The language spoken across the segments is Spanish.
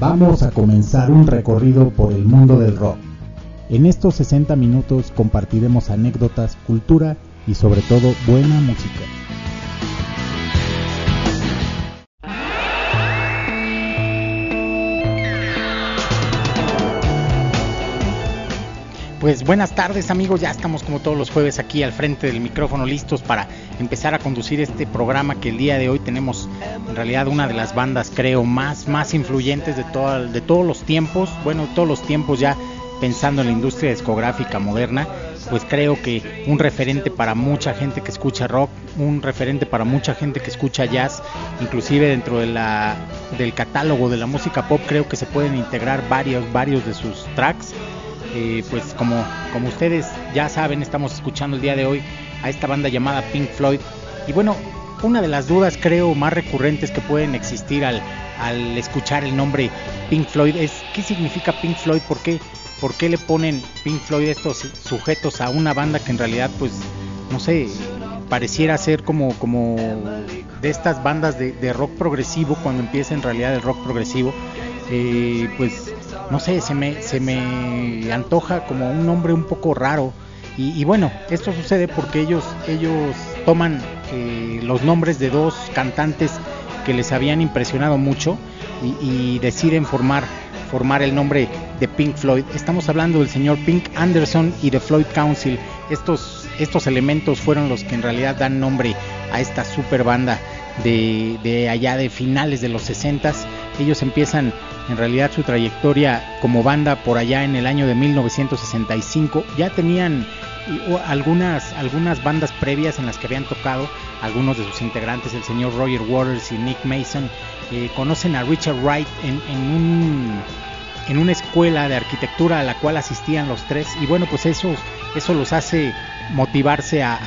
vamos a comenzar un recorrido por el mundo del rock. En estos 60 minutos compartiremos anécdotas, cultura y sobre todo buena música. Pues buenas tardes amigos, ya estamos como todos los jueves aquí al frente del micrófono listos para empezar a conducir este programa que el día de hoy tenemos en realidad una de las bandas creo más, más influyentes de, de todos los tiempos, bueno todos los tiempos ya pensando en la industria discográfica moderna, pues creo que un referente para mucha gente que escucha rock, un referente para mucha gente que escucha jazz, inclusive dentro de la, del catálogo de la música pop creo que se pueden integrar varios, varios de sus tracks eh, pues como, como ustedes ya saben, estamos escuchando el día de hoy a esta banda llamada Pink Floyd. Y bueno, una de las dudas creo más recurrentes que pueden existir al, al escuchar el nombre Pink Floyd es ¿qué significa Pink Floyd? ¿Por qué, ¿Por qué le ponen Pink Floyd estos sujetos a una banda que en realidad pues no sé, pareciera ser como, como de estas bandas de, rock progresivo cuando empieza en realidad el rock progresivo? Eh, pues no sé, se me, se me antoja como un nombre un poco raro. Y, bueno, esto sucede porque ellos, ellos toman eh, los nombres de dos cantantes que les habían impresionado mucho y, deciden formar, formar el nombre de Pink Floyd. Estamos hablando del señor Pink Anderson y de Floyd Council. Estos, estos elementos fueron los que en realidad dan nombre a esta super banda de, de allá de finales de los 60 ellos empiezan en realidad su trayectoria como banda por allá en el año de 1965. Ya tenían algunas, algunas bandas previas en las que habían tocado algunos de sus integrantes, el señor Roger Waters y Nick Mason. Eh, conocen a Richard Wright en, en, un, en una escuela de arquitectura a la cual asistían los tres y bueno pues eso, eso los hace motivarse a,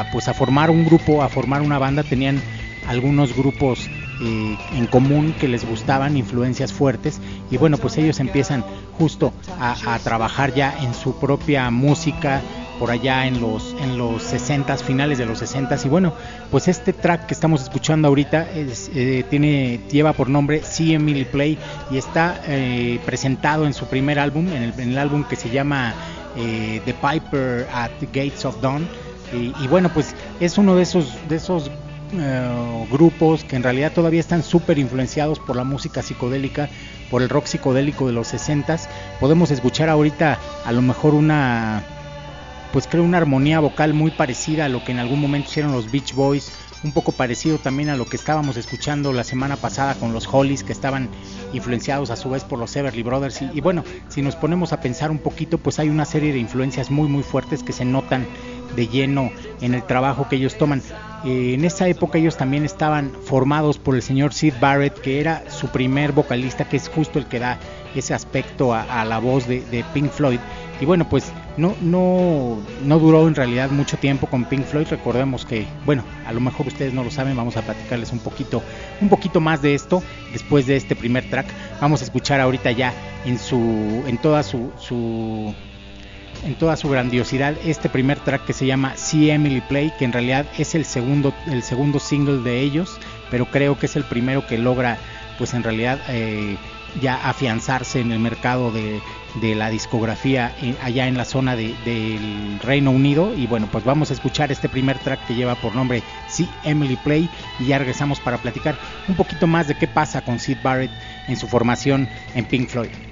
a, pues a formar un grupo, a formar una banda. Tenían algunos grupos eh, en común que les gustaban, influencias fuertes, y bueno, pues ellos empiezan justo a, trabajar ya en su propia música por allá en los en los 60 finales de los 60 y bueno pues este track que estamos escuchando ahorita eh, tiene lleva por nombre See Emily Play y está eh, presentado en su primer álbum en el, álbum que se llama The Piper at the Gates of Dawn. Y, y, bueno pues es uno de esos de esos eh, grupos que en realidad todavía están súper influenciados por la música psicodélica, por el rock psicodélico de los 60 Podemos escuchar ahorita a lo mejor una, pues creo una armonía vocal muy parecida a lo que en algún momento hicieron los Beach Boys, un poco parecido también a lo que estábamos escuchando la semana pasada con los Hollies que estaban influenciados a su vez por los Everly Brothers y bueno, si nos ponemos a pensar un poquito, pues hay una serie de influencias muy muy fuertes que se notan de lleno en el trabajo que ellos toman. En esa época ellos también estaban formados por el señor Sid Barrett, que era su primer vocalista, que es justo el que da ese aspecto a, la voz de, Pink Floyd. Y bueno, pues no, no, no duró en realidad mucho tiempo con Pink Floyd. Recordemos que, bueno, a lo mejor ustedes no lo saben, vamos a platicarles un poquito, un poquito más de esto después de este primer track. Vamos a escuchar ahorita ya en su, en toda su, su en toda su grandiosidad este primer track que se llama See Emily Play, que en realidad es el segundo, el segundo single de ellos, pero creo que es el primero que logra, pues en realidad, eh, ya afianzarse en el mercado de, de la discografía eh, allá en la zona de, del Reino Unido. Y bueno, pues vamos a escuchar este primer track que lleva por nombre See Emily Play y ya regresamos para platicar un poquito más de qué pasa con Sid Barrett en su formación en Pink Floyd.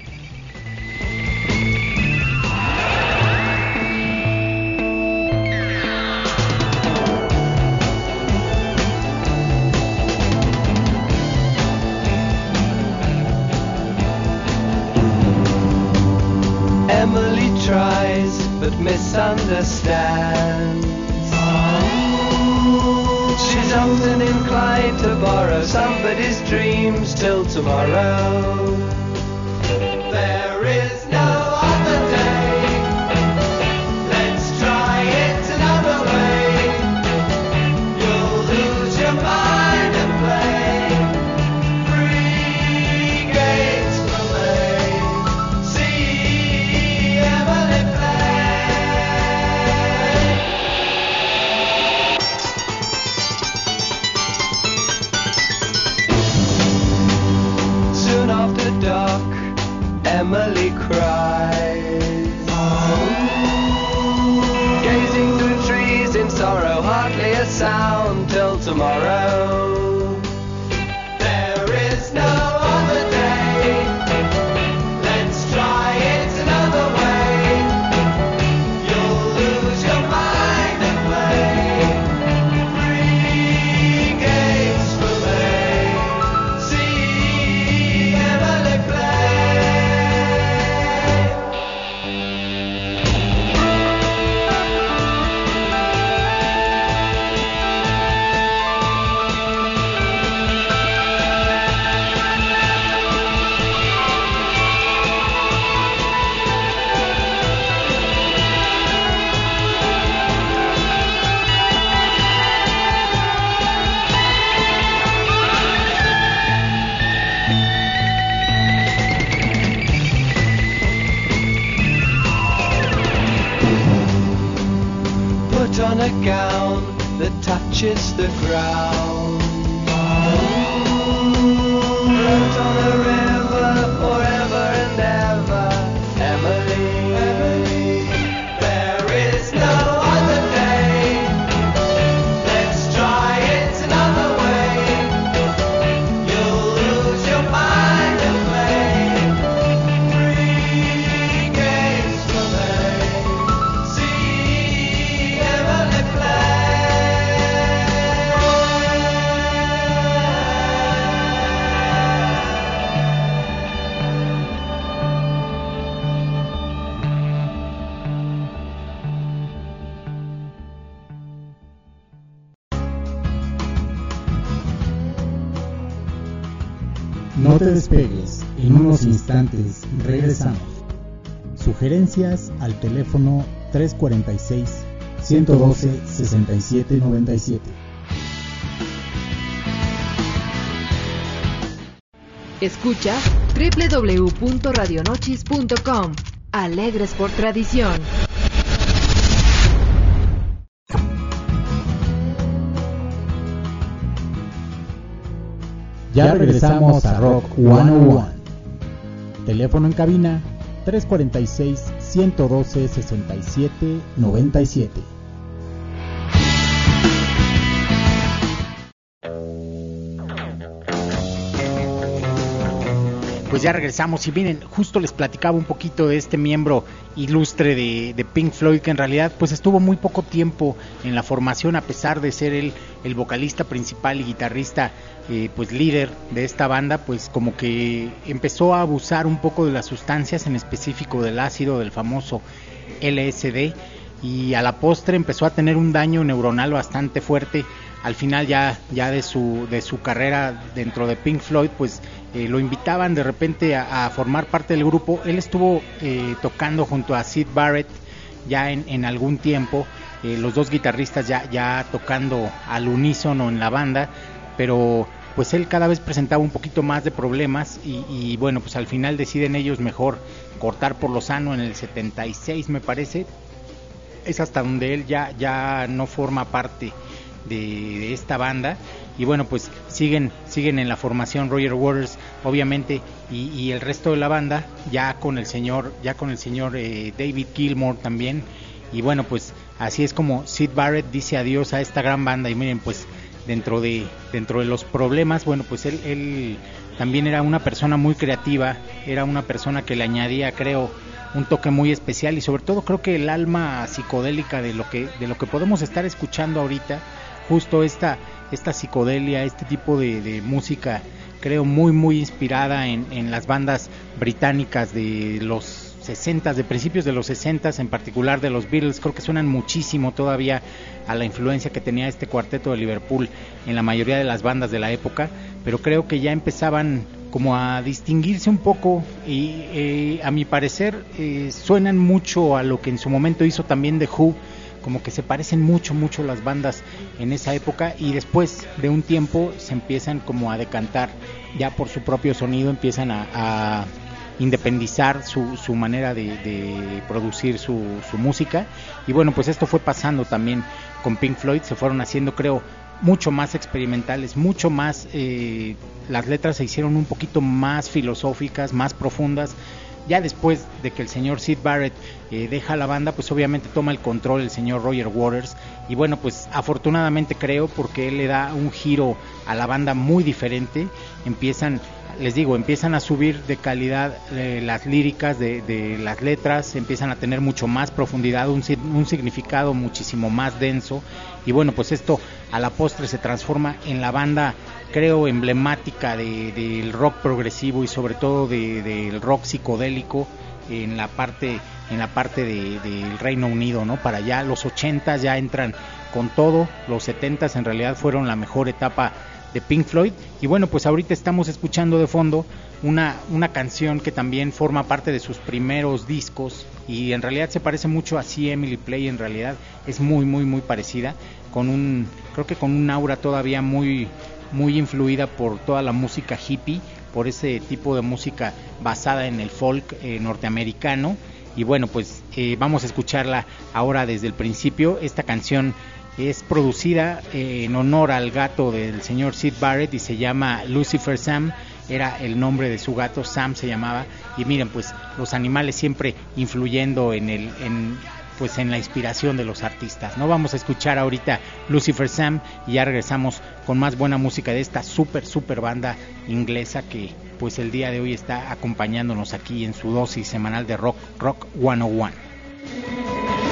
Misunderstands. She's often inclined to borrow somebody's dreams till tomorrow. There is purchase the instantes regresamos. Sugerencias al teléfono 346 112 6797. Escucha www.radionochis.com. Alegres por tradición. Ya regresamos a Rock 101. Teléfono en cabina 346 112 67 97. Pues ya regresamos. Y miren, justo les platicaba un poquito de este miembro ilustre de, Pink Floyd que en realidad pues estuvo muy poco tiempo en la formación a pesar de ser el, el vocalista principal y guitarrista eh, pues líder de esta banda pues como que empezó a abusar un poco de las sustancias en específico del ácido del famoso LSD y a la postre empezó a tener un daño neuronal bastante fuerte. Al final ya ya de su de su carrera dentro de Pink Floyd pues eh, lo invitaban de repente a, formar parte del grupo. Él estuvo eh, tocando junto a Sid Barrett ya en, en algún tiempo eh, los dos guitarristas ya ya tocando al unísono en la banda pero pues él cada vez presentaba un poquito más de problemas y, y bueno pues al final deciden ellos mejor cortar por lo sano en el 76 me parece. Es hasta donde él ya ya no forma parte de, esta banda y bueno pues siguen siguen en la formación Roger Waters obviamente y, el resto de la banda ya con el señor ya con el señor eh, David Gilmour también. Y bueno pues así es como Sid Barrett dice adiós a esta gran banda. Y miren pues dentro de dentro de los problemas bueno pues él, él también era una persona muy creativa era una persona que le añadía creo un toque muy especial. Y sobre todo creo que el alma psicodélica de lo que de lo que podemos estar escuchando ahorita justo esta esta psicodelia este tipo de, música creo muy muy inspirada en, en, las bandas británicas de los 60 de principios de los 60 en particular de los Beatles. Creo que suenan muchísimo todavía a la influencia que tenía este cuarteto de Liverpool en la mayoría de las bandas de la época pero creo que ya empezaban como a distinguirse un poco y eh, a mi parecer eh, suenan mucho a lo que en su momento hizo también The Who como que se parecen mucho mucho las bandas en esa época y después de un tiempo se empiezan como a decantar ya por su propio sonido empiezan a, independizar su, su manera de, producir su, su, música. Y bueno pues esto fue pasando también con Pink Floyd se fueron haciendo creo mucho más experimentales mucho más eh, las letras se hicieron un poquito más filosóficas más profundas Ya después de que el señor Sid Barrett eh, deja la banda, pues obviamente toma el control el señor Roger Waters. Y bueno, pues afortunadamente creo porque él le da un giro a la banda muy diferente. Empiezan les digo, empiezan a subir de calidad eh, las líricas de, las letras, empiezan a tener mucho más profundidad, un, significado muchísimo más denso. Y bueno, pues esto a la postre se transforma en la banda, creo, emblemática del rock progresivo y sobre todo del rock psicodélico en la parte en la parte del Reino Unido, ¿no? Para allá los 80 ya entran con todo, los 70 en realidad fueron la mejor etapa de Pink Floyd. Y bueno, pues ahorita estamos escuchando de fondo una, una canción que también forma parte de sus primeros discos y en realidad se parece mucho a Si Emily Play, en realidad es muy, muy, muy parecida, con un, creo que con un aura todavía muy, muy influida por toda la música hippie, por ese tipo de música basada en el folk eh, norteamericano. Y bueno, pues eh, vamos a escucharla ahora desde el principio. Esta canción es producida eh, en honor al gato del señor Sid Barrett y se llama Lucifer Sam. Era el nombre de su gato, Sam se llamaba. Y miren, pues los animales siempre influyendo en el, en, pues en la inspiración de los artistas. No vamos a escuchar ahorita Lucifer Sam y ya regresamos con más buena música de esta super super banda inglesa que pues el día de hoy está acompañándonos aquí en su dosis semanal de rock Rock 101.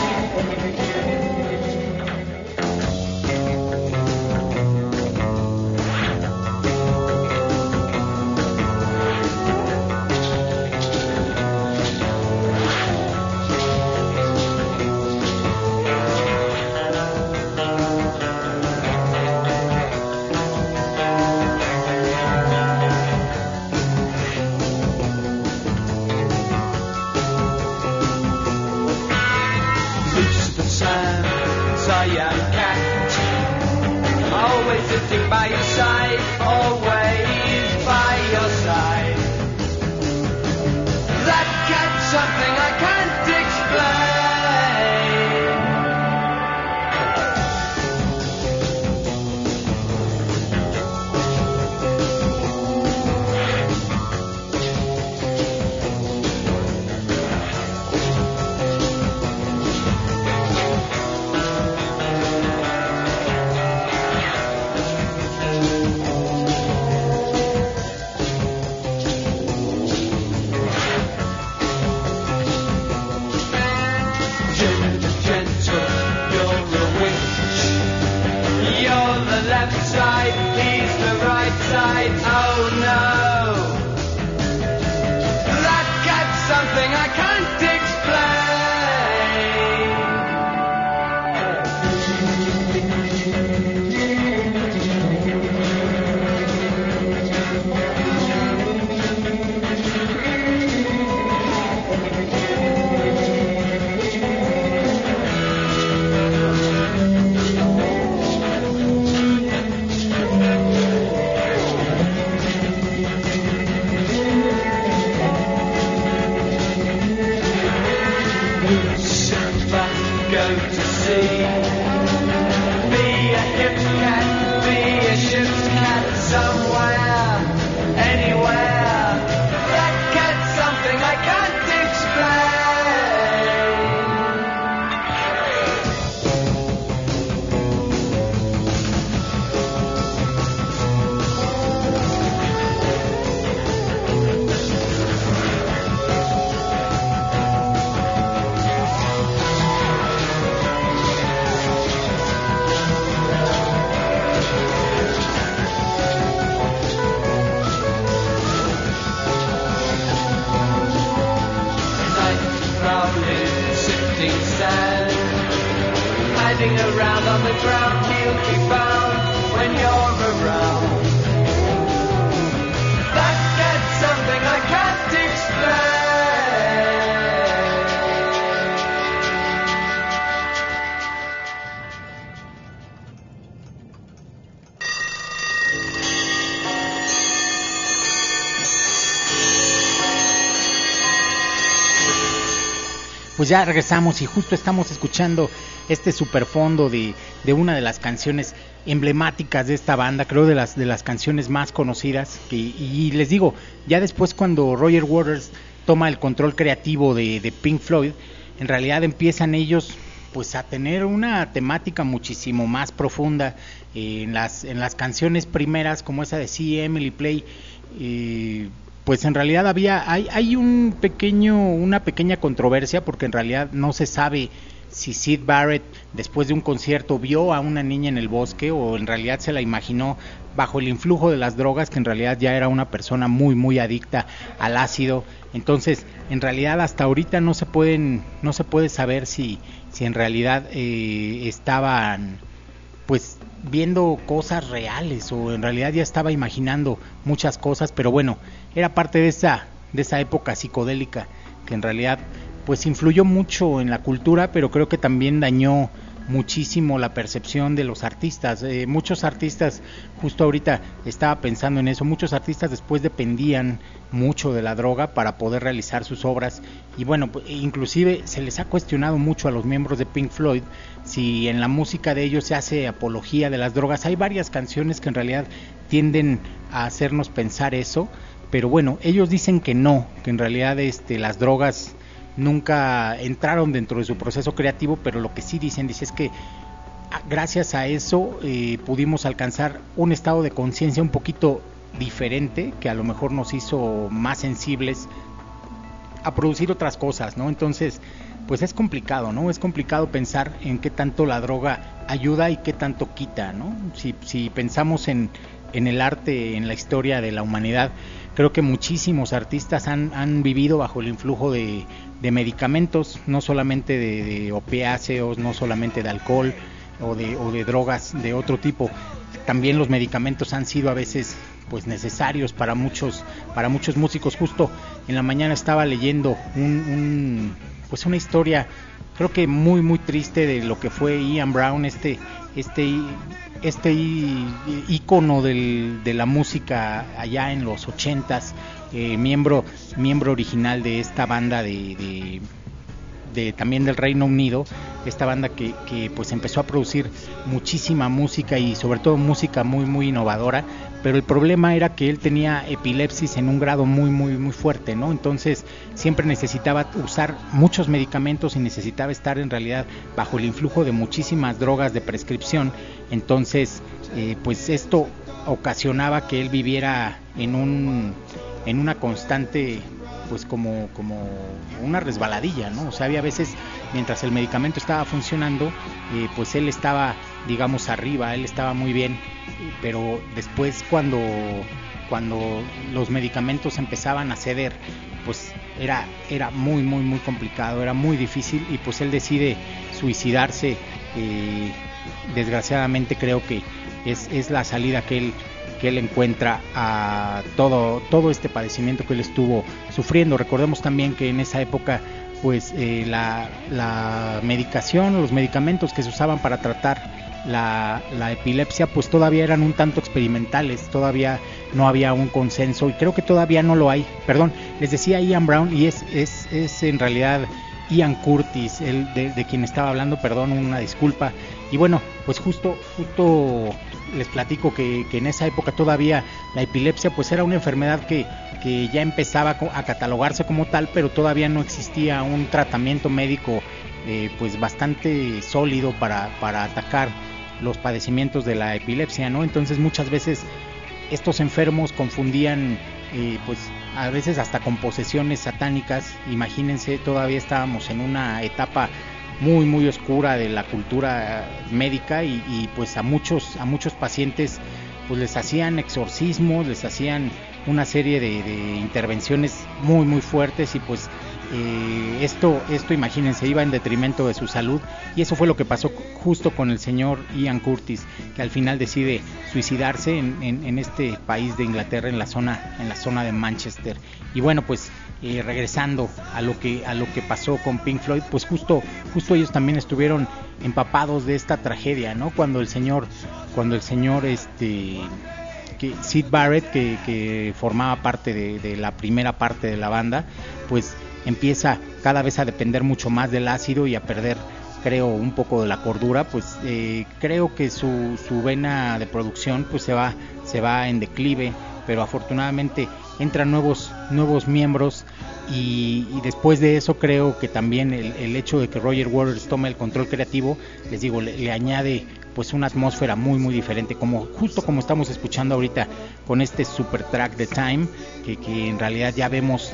on the ground, he'll keep on. Pues ya regresamos y justo estamos escuchando este superfondo de, de una de las canciones emblemáticas de esta banda, creo de las de las canciones más conocidas. Y, les digo, ya después cuando Roger Waters toma el control creativo de, de Pink Floyd, en realidad empiezan ellos pues a tener una temática muchísimo más profunda eh, en las en las canciones primeras como esa de Sí Emily Play eh, pues en realidad había hay, hay un pequeño una pequeña controversia porque en realidad no se sabe si Sid Barrett después de un concierto vio a una niña en el bosque o en realidad se la imaginó bajo el influjo de las drogas que en realidad ya era una persona muy muy adicta al ácido. Entonces en realidad hasta ahorita no se pueden no se puede saber si si en realidad eh, estaban pues viendo cosas reales o en realidad ya estaba imaginando muchas cosas pero bueno era parte de esa de esa época psicodélica que en realidad pues influyó mucho en la cultura, pero creo que también dañó muchísimo la percepción de los artistas. Eh, muchos artistas, justo ahorita estaba pensando en eso, muchos artistas después dependían mucho de la droga para poder realizar sus obras y bueno, pues, inclusive se les ha cuestionado mucho a los miembros de Pink Floyd si en la música de ellos se hace apología de las drogas. Hay varias canciones que en realidad tienden a hacernos pensar eso, pero bueno, ellos dicen que no, que en realidad este, las drogas nunca entraron dentro de su proceso creativo, pero lo que sí dicen, dice es que ah, gracias a eso eh, pudimos alcanzar un estado de conciencia un poquito diferente, que a lo mejor nos hizo más sensibles a producir otras cosas, ¿no? Entonces, pues es complicado, ¿no? Es complicado pensar en qué tanto la droga ayuda y qué tanto quita, ¿no? Si, si pensamos en, en el arte, en la historia de la humanidad, creo que muchísimos artistas han, han vivido bajo el influjo de, de medicamentos, no solamente de, de, opiáceos, no solamente de alcohol o de, o de drogas de otro tipo. También los medicamentos han sido a veces pues necesarios para muchos para muchos músicos. Justo en la mañana estaba leyendo un, un pues una historia creo que muy muy triste de lo que fue Ian Brown, este este este ícono de la música allá en los ochentas, eh, miembro miembro original de esta banda de, también del Reino Unido, esta banda que, que pues empezó a producir muchísima música y sobre todo música muy muy innovadora, pero el problema era que él tenía epilepsis en un grado muy muy muy fuerte, ¿no? Entonces siempre necesitaba usar muchos medicamentos y necesitaba estar en realidad bajo el influjo de muchísimas drogas de prescripción, entonces eh, pues esto ocasionaba que él viviera en un en una constante pues como, como una resbaladilla, ¿no? O sea, había veces, mientras el medicamento estaba funcionando, eh, pues él estaba, digamos, arriba, él estaba muy bien, pero después cuando, cuando los medicamentos empezaban a ceder, pues era, era muy, muy, muy complicado, era muy difícil y pues él decide suicidarse. Eh, desgraciadamente creo que es, es la salida que él que él encuentra a todo, todo este padecimiento que él estuvo sufriendo. Recordemos también que en esa época pues eh, la, la, medicación, los medicamentos que se usaban para tratar la, la, epilepsia pues todavía eran un tanto experimentales, todavía no había un consenso y creo que todavía no lo hay. Perdón, les decía Ian Brown y es, es, es en realidad Ian Curtis, el de, de, quien estaba hablando, perdón, una disculpa. Y bueno, pues justo, justo les platico que, en esa época todavía la epilepsia pues era una enfermedad que, que, ya empezaba a catalogarse como tal, pero todavía no existía un tratamiento médico eh, pues bastante sólido para, para atacar los padecimientos de la epilepsia, ¿no? Entonces muchas veces estos enfermos confundían eh, pues a veces hasta con posesiones satánicas, imagínense, todavía estábamos en una etapa muy muy oscura de la cultura médica y, pues a muchos a muchos pacientes pues les hacían exorcismos les hacían una serie de intervenciones muy muy fuertes y pues eh, esto esto imagínense iba en detrimento de su salud y eso fue lo que pasó justo con el señor Ian Curtis que al final decide suicidarse en, este país de Inglaterra en la zona en la zona de Manchester y bueno pues eh, regresando a lo que a lo que pasó con Pink Floyd, pues justo justo ellos también estuvieron empapados de esta tragedia, ¿no? Cuando el señor cuando el señor este que Sid Barrett que, formaba parte de, la primera parte de la banda, pues empieza cada vez a depender mucho más del ácido y a perder creo un poco de la cordura, pues eh, creo que su, su vena de producción pues se va se va en declive, pero afortunadamente entran nuevos nuevos miembros y, después de eso creo que también el, hecho de que Roger Waters tome el control creativo, les digo, le, añade pues una atmósfera muy muy diferente, como justo como estamos escuchando ahorita con este super track de Time, que, que en realidad ya vemos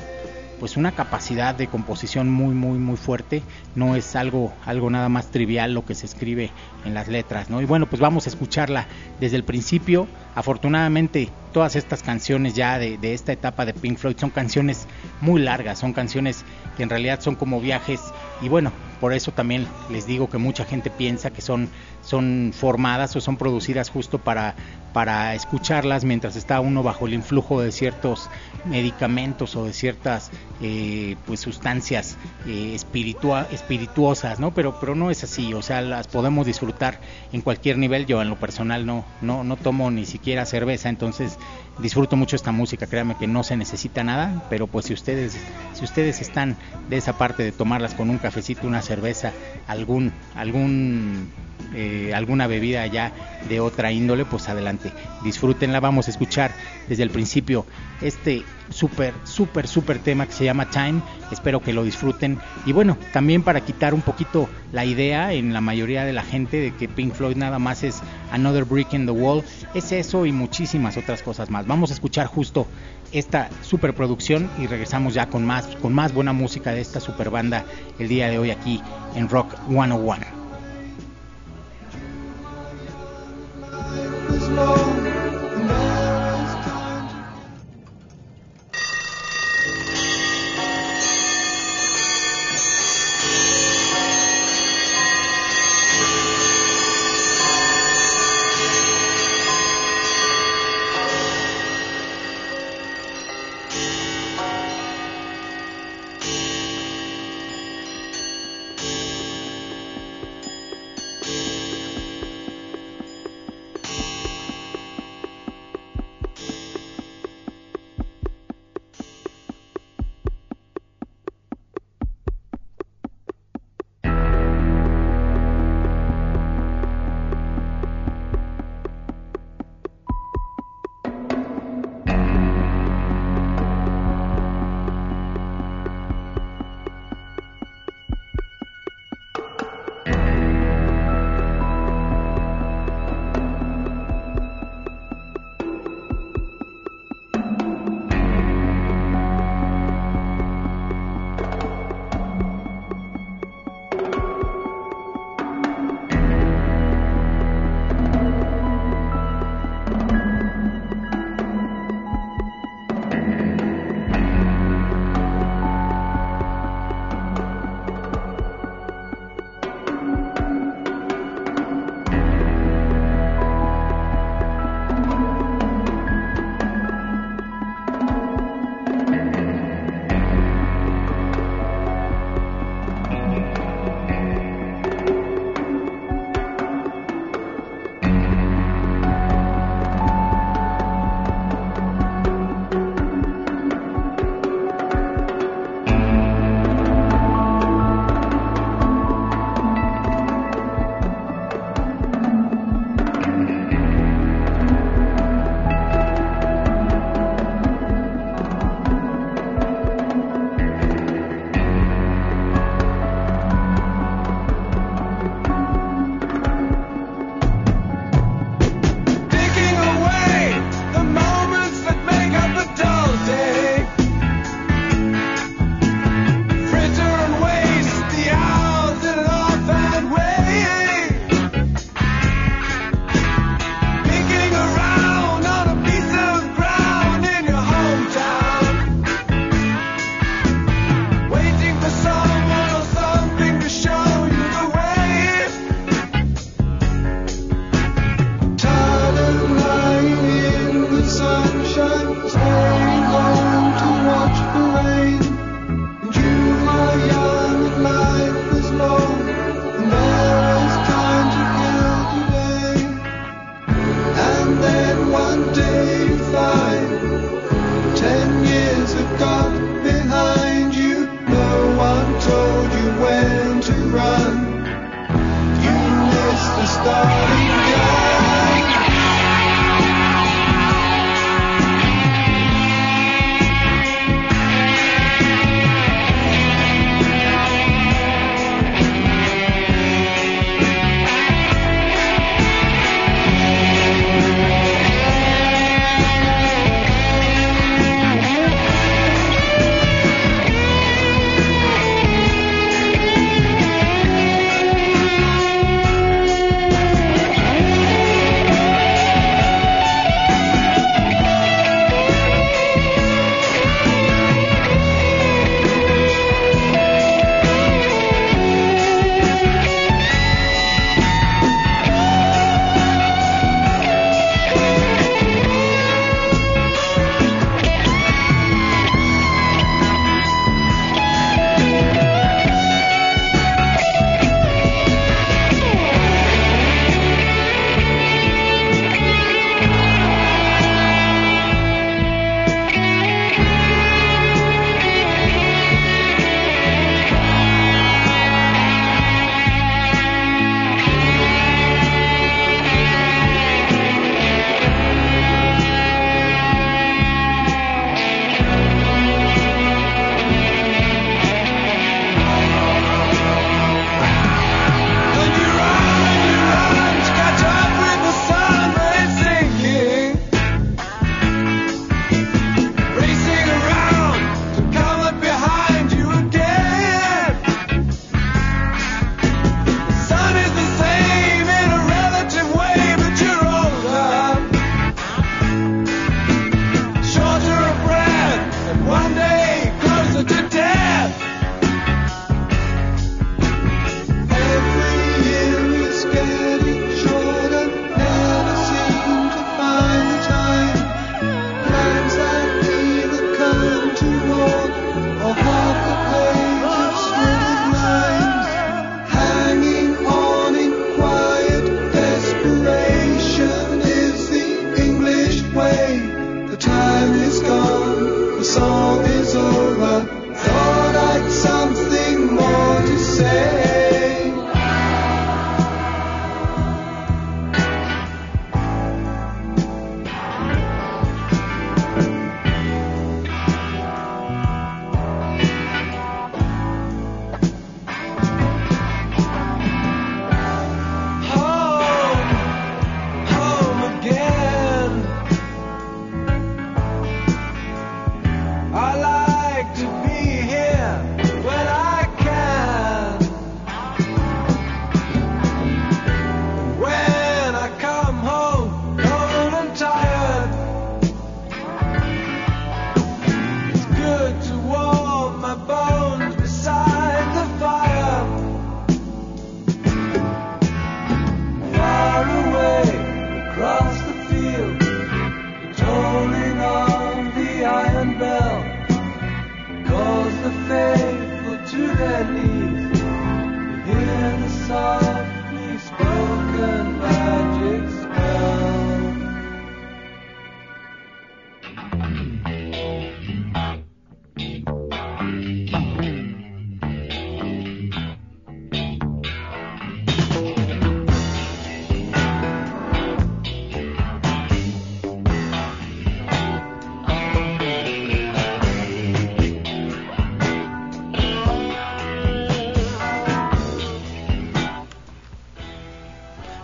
pues una capacidad de composición muy muy muy fuerte. No es algo algo nada más trivial lo que se escribe en las letras no y bueno pues vamos a escucharla desde el principio. Afortunadamente todas estas canciones ya de, de esta etapa de Pink Floyd son canciones muy largas son canciones que en realidad son como viajes. Y bueno por eso también les digo que mucha gente piensa que son son formadas o son producidas justo para, para escucharlas mientras está uno bajo el influjo de ciertos medicamentos o de ciertas eh, pues sustancias eh, espirituosas, ¿no? Pero, pero no es así, o sea, las podemos disfrutar en cualquier nivel. Yo en lo personal no, no, no tomo ni siquiera cerveza, entonces disfruto mucho esta música, créanme que no se necesita nada, pero pues si ustedes, si ustedes están de esa parte de tomarlas con un cafecito, una cerveza, algún, algún eh, alguna bebida ya de otra índole, pues adelante, disfrútenla. Vamos a escuchar desde el principio este súper, súper, súper tema que se llama Time. Espero que lo disfruten. Y bueno, también para quitar un poquito la idea en la mayoría de la gente de que Pink Floyd nada más es Another Brick in the Wall, es eso y muchísimas otras cosas más. Vamos a escuchar justo esta superproducción y regresamos ya con más, con más buena música de esta super banda el día de hoy aquí en Rock 101.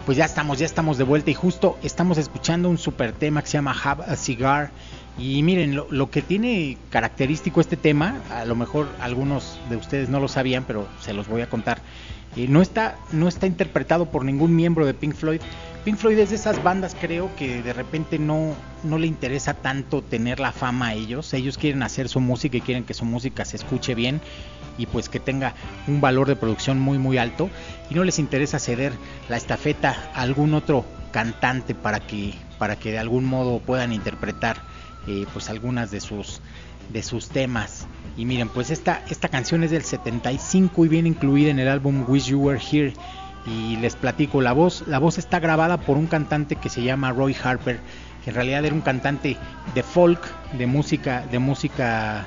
Pues ya estamos, ya estamos de vuelta y justo estamos escuchando un super tema que se llama Have a Cigar. Y miren, lo, que tiene característico este tema, a lo mejor algunos de ustedes no lo sabían, pero se los voy a contar. Eh, no, está, no está interpretado por ningún miembro de Pink Floyd. Pink Floyd es de esas bandas, creo, que de repente no, no le interesa tanto tener la fama a ellos. Ellos quieren hacer su música y quieren que su música se escuche bien y pues que tenga un valor de producción muy muy alto y no les interesa ceder la estafeta a algún otro cantante para que para que de algún modo puedan interpretar eh, pues algunas de sus de sus temas. Y miren pues esta esta canción es del 75 y viene incluida en el álbum Wish You Were Here. Y les platico la voz la voz está grabada por un cantante que se llama Roy Harper. Que en realidad era un cantante de folk de música de música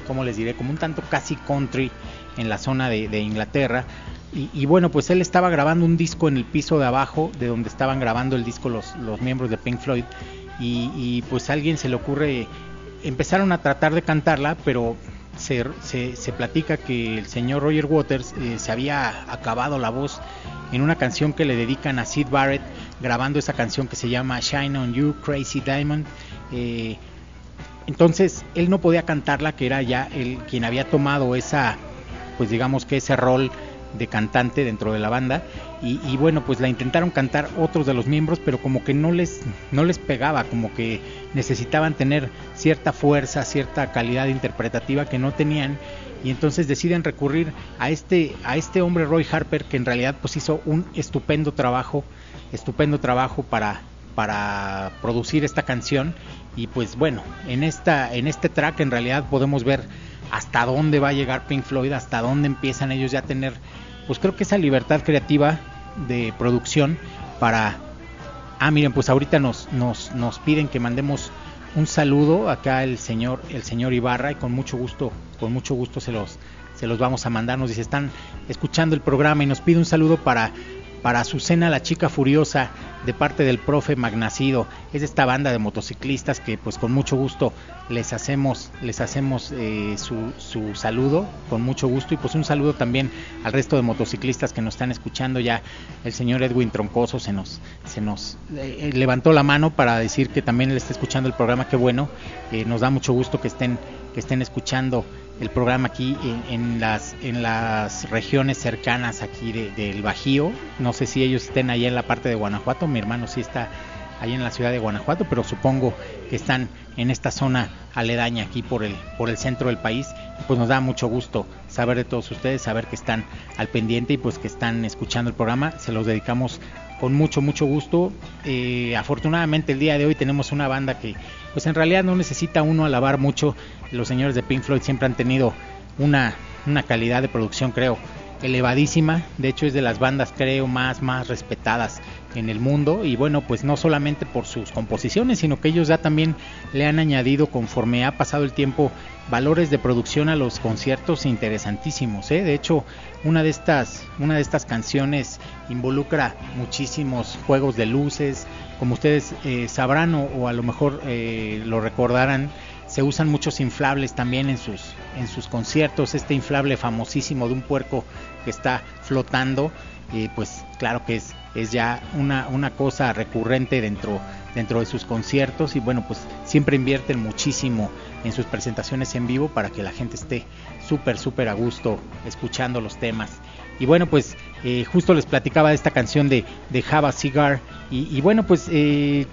como les diré, como un tanto casi country en la zona de, Inglaterra. Y, bueno, pues él estaba grabando un disco en el piso de abajo, de donde estaban grabando el disco los, miembros de Pink Floyd. Y, pues a alguien se le ocurre, empezaron a tratar de cantarla, pero se, se, platica que el señor Roger Waters eh, se había acabado la voz en una canción que le dedican a Sid Barrett, grabando esa canción que se llama Shine on You, Crazy Diamond. Eh, entonces él no podía cantarla, que era ya el quien había tomado esa, pues digamos que ese rol de cantante dentro de la banda. Y, bueno pues la intentaron cantar otros de los miembros pero como que no les no les pegaba como que necesitaban tener cierta fuerza cierta calidad interpretativa que no tenían. Y entonces deciden recurrir a este a este hombre Roy Harper que en realidad pues hizo un estupendo trabajo estupendo trabajo para para producir esta canción y pues bueno, en esta en este track en realidad podemos ver hasta dónde va a llegar Pink Floyd, hasta dónde empiezan ellos ya a tener pues creo que esa libertad creativa de producción para Ah, miren, pues ahorita nos nos nos piden que mandemos un saludo acá el señor el señor Ibarra y con mucho gusto con mucho gusto se los se los vamos a mandar. Nos dice, están escuchando el programa y nos pide un saludo para para Azucena la chica furiosa de parte del profe Magnacido. Es esta banda de motociclistas que pues con mucho gusto les hacemos, les hacemos eh, su, su, saludo, con mucho gusto y pues un saludo también al resto de motociclistas que nos están escuchando. Ya el señor Edwin Troncoso se nos, se nos eh, levantó la mano para decir que también le está escuchando el programa, qué bueno, eh, nos da mucho gusto que estén, que estén escuchando el programa aquí en, las en las regiones cercanas aquí del Bajío. No sé si ellos estén allá en la parte de Guanajuato. Mi hermano sí está ahí en la ciudad de Guanajuato, pero supongo que están en esta zona aledaña aquí por el por el centro del país. Pues nos da mucho gusto saber de todos ustedes, saber que están al pendiente y pues que están escuchando el programa. Se los dedicamos con mucho mucho gusto. Eh, afortunadamente el día de hoy tenemos una banda que pues en realidad no necesita uno alabar mucho. Los señores de Pink Floyd siempre han tenido una, una calidad de producción, creo, elevadísima. De hecho, es de las bandas, creo, más, más respetadas en el mundo. Y bueno, pues no solamente por sus composiciones, sino que ellos ya también le han añadido, conforme ha pasado el tiempo, valores de producción a los conciertos interesantísimos. ¿eh? De hecho, una de estas, una de estas canciones involucra muchísimos juegos de luces, como ustedes eh, sabrán o, a lo mejor eh, lo recordarán, se usan muchos inflables también en sus, en sus conciertos. Este inflable famosísimo de un puerco que está flotando, eh, pues claro que es, es ya una, una cosa recurrente dentro, dentro de sus conciertos y bueno, pues siempre invierten muchísimo en sus presentaciones en vivo para que la gente esté súper, súper a gusto escuchando los temas. Y bueno, pues eh, justo les platicaba de esta canción de, de Java Cigar. Y, bueno, pues eh,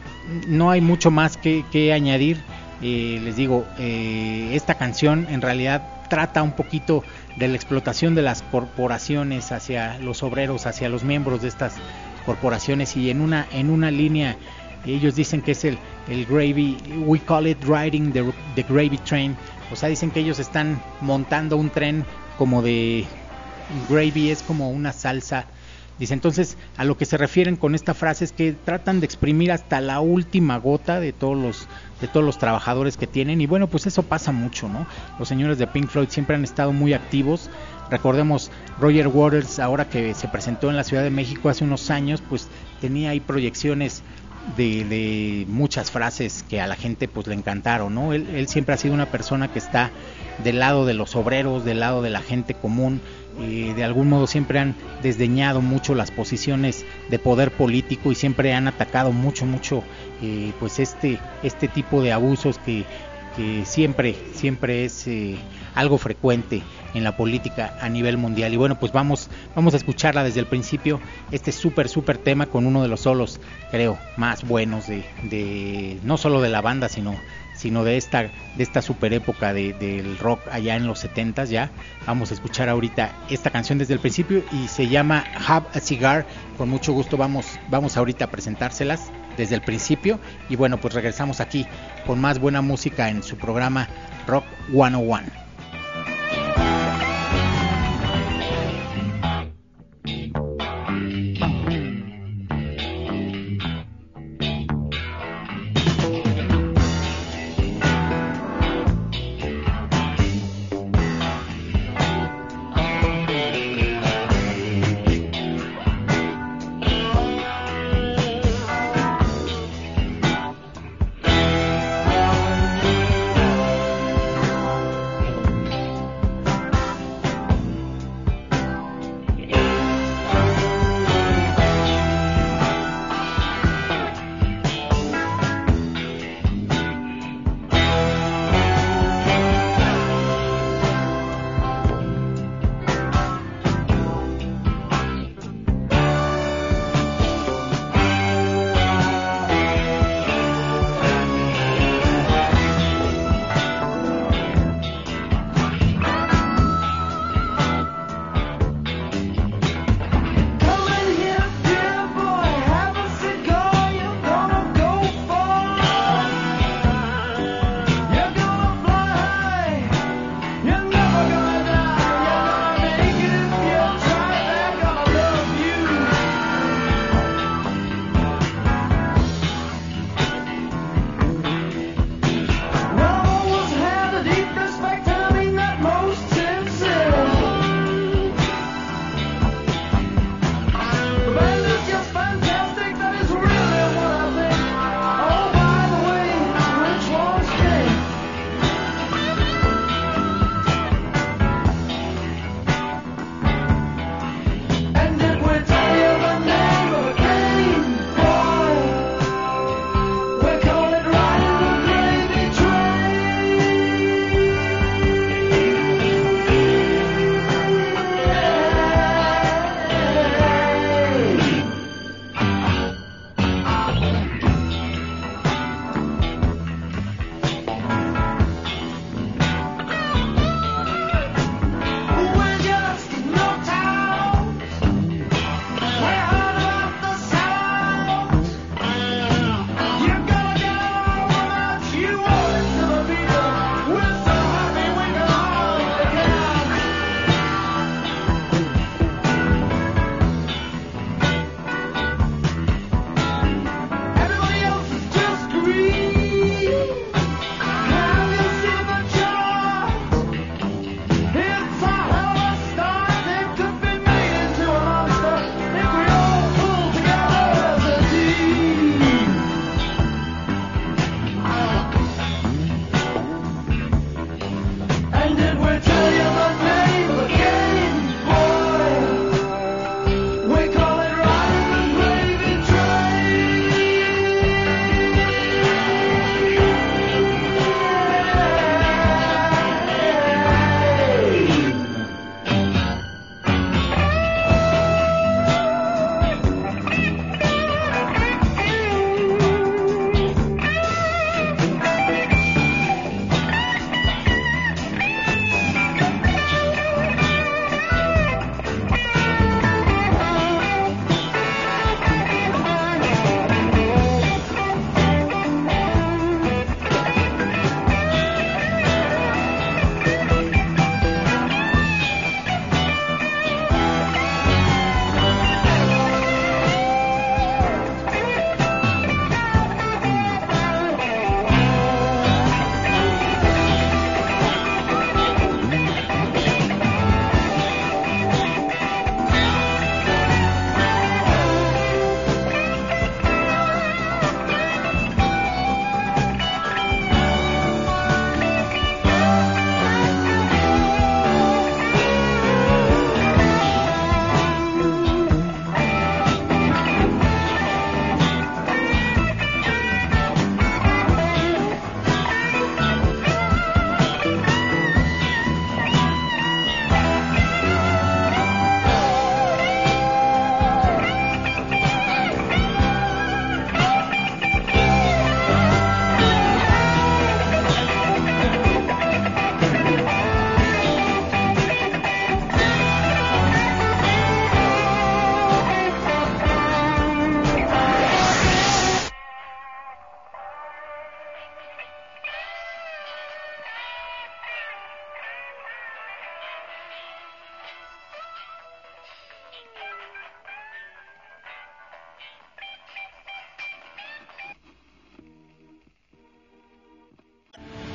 no hay mucho más que, añadir. Eh, les digo, esta canción en realidad trata un poquito de la explotación de las corporaciones hacia los obreros, hacia los miembros de estas corporaciones y en una, en una línea ellos dicen que es el, el gravy, we call it riding the gravy train, o sea, dicen que ellos están montando un tren como de gravy es como una salsa. Dice entonces a lo que se refieren con esta frase es que tratan de exprimir hasta la última gota de todos los de todos los trabajadores que tienen y bueno pues eso pasa mucho, ¿no? Los señores de Pink Floyd siempre han estado muy activos. Recordemos Roger Waters ahora que se presentó en la Ciudad de México hace unos años pues tenía ahí proyecciones de, muchas frases que a la gente pues le encantaron, ¿no? Él, él, siempre ha sido una persona que está del lado de los obreros, del lado de la gente común, de algún modo siempre han desdeñado mucho las posiciones de poder político y siempre han atacado mucho, mucho eh, pues este, este tipo de abusos que, que siempre, siempre es eh, algo frecuente en la política a nivel mundial. Y bueno, pues vamos, vamos a escucharla desde el principio, este súper, súper tema con uno de los solos, creo, más buenos de, de no solo de la banda, sino sino de esta, de esta super época de, del rock allá en los 70 ya. Vamos a escuchar ahorita esta canción desde el principio y se llama Have a Cigar. Con mucho gusto vamos, vamos ahorita a presentárselas desde el principio. Y bueno, pues regresamos aquí con más buena música en su programa Rock 101.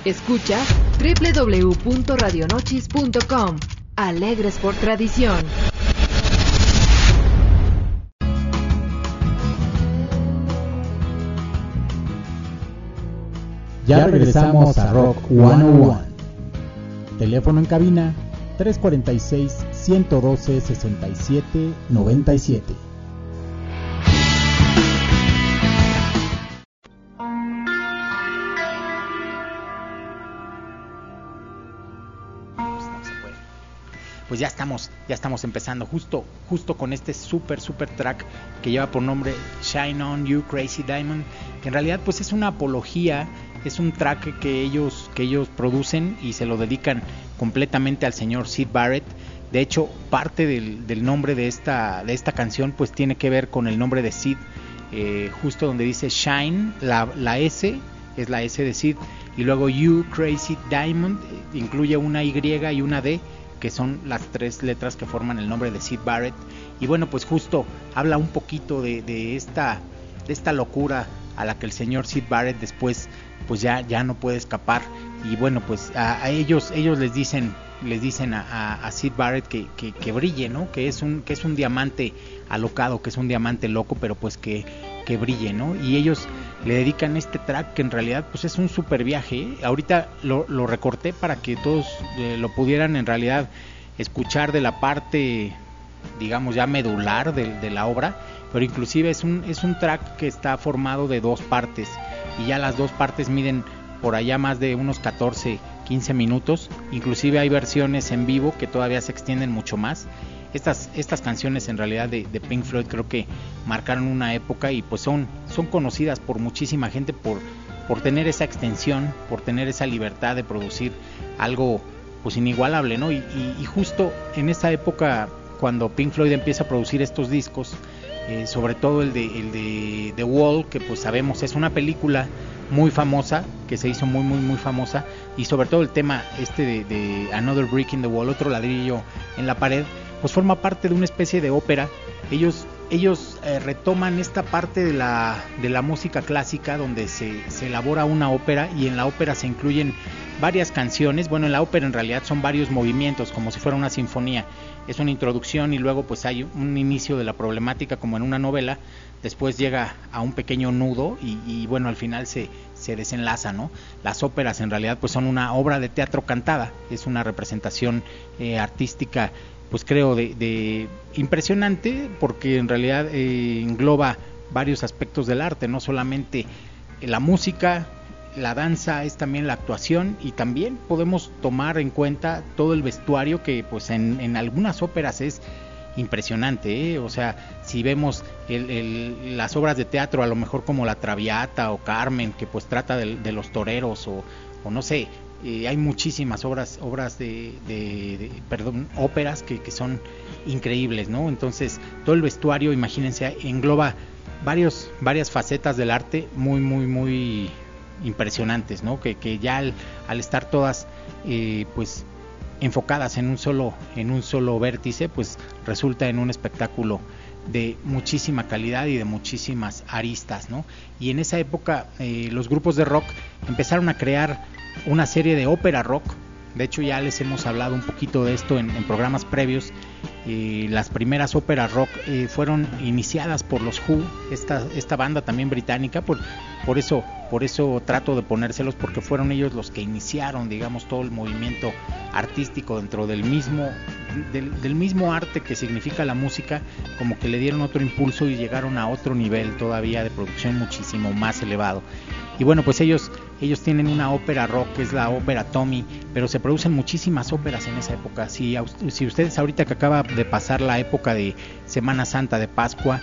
Escucha www.radionochis.com. Alegres por tradición. Ya regresamos a Rock 101. Teléfono en cabina 346 112 67 97. Pues ya estamos, ya estamos empezando justo, justo con este super, super track que lleva por nombre Shine On You Crazy Diamond, que en realidad pues es una apología, es un track que ellos, que ellos producen y se lo dedican completamente al señor Sid Barrett. De hecho, parte del, nombre de esta, de esta canción pues tiene que ver con el nombre de Sid, eh, justo donde dice Shine, la, la S es la S de Sid, y luego You Crazy Diamond eh, incluye una Y y una D que son las tres letras que forman el nombre de Sid Barrett. Y bueno, pues justo habla un poquito de, esta, de esta locura a la que el señor Sid Barrett después pues ya, ya no puede escapar. Y bueno, pues a, ellos, ellos les dicen, les dicen a, Sid Barrett que, que, brille, ¿no? Que es un, que es un diamante alocado, que es un diamante loco, pero pues que, que brille, ¿no? Y ellos le dedican este track que en realidad pues es un super viaje. Ahorita lo, recorté para que todos eh, lo pudieran en realidad escuchar de la parte digamos ya medular de, la obra, pero inclusive es un, es un track que está formado de dos partes. Y ya las dos partes miden por allá más de unos 14, 15 minutos, inclusive hay versiones en vivo que todavía se extienden mucho más estas, estas canciones en realidad de, Pink Floyd creo que marcaron una época y pues son, son conocidas por muchísima gente por, por tener esa extensión, por tener esa libertad de producir algo pues inigualable, ¿no? Y, justo en esa época cuando Pink Floyd empieza a producir estos discos, eh, sobre todo el de, el de The Wall, que pues sabemos es una película muy famosa, que se hizo muy muy muy famosa, y sobre todo el tema este de, de Another Brick in the Wall, otro ladrillo en la pared, pues forma parte de una especie de ópera. Ellos, ellos eh, retoman esta parte de la, de la música clásica donde se, se, elabora una ópera y en la ópera se incluyen varias canciones. Bueno, en la ópera en realidad son varios movimientos, como si fuera una sinfonía. Es una introducción y luego pues hay un inicio de la problemática como en una novela. Después llega a un pequeño nudo y, bueno, al final se, se desenlaza, ¿no? Las óperas en realidad pues son una obra de teatro cantada, es una representación eh, artística pues creo, de, impresionante, porque en realidad eh, engloba varios aspectos del arte, no solamente la música, la danza, es también la actuación y también podemos tomar en cuenta todo el vestuario que pues en, algunas óperas es impresionante, ¿eh? o sea, si vemos las obras de teatro, a lo mejor como La Traviata o Carmen, que pues trata de, los toreros o, o no sé, eh, hay muchísimas obras, obras de, perdón, óperas que, son increíbles, ¿no? Entonces, todo el vestuario, imagínense, engloba varios, varias facetas del arte muy, muy, muy impresionantes, ¿no? Que, que ya al, estar todas, eh, pues, enfocadas en un solo, en un solo vértice, pues resulta en un espectáculo de muchísima calidad y de muchísimas aristas, ¿no? Y en esa época eh, los grupos de rock empezaron a crear una serie de ópera rock. De hecho ya les hemos hablado un poquito de esto en, programas previos. y las primeras óperas rock eh, fueron iniciadas por los Who, esta, esta banda también británica, por, por, eso, por eso trato de ponérselos, porque fueron ellos los que iniciaron, digamos, todo el movimiento artístico dentro del mismo, del mismo arte que significa la música, como que le dieron otro impulso y llegaron a otro nivel todavía de producción muchísimo más elevado. Y bueno, pues ellos, ellos tienen una ópera rock que es la ópera Tommy, pero se producen muchísimas óperas en esa época. Si, si ustedes ahorita que acaba de pasar la época de Semana Santa, de Pascua,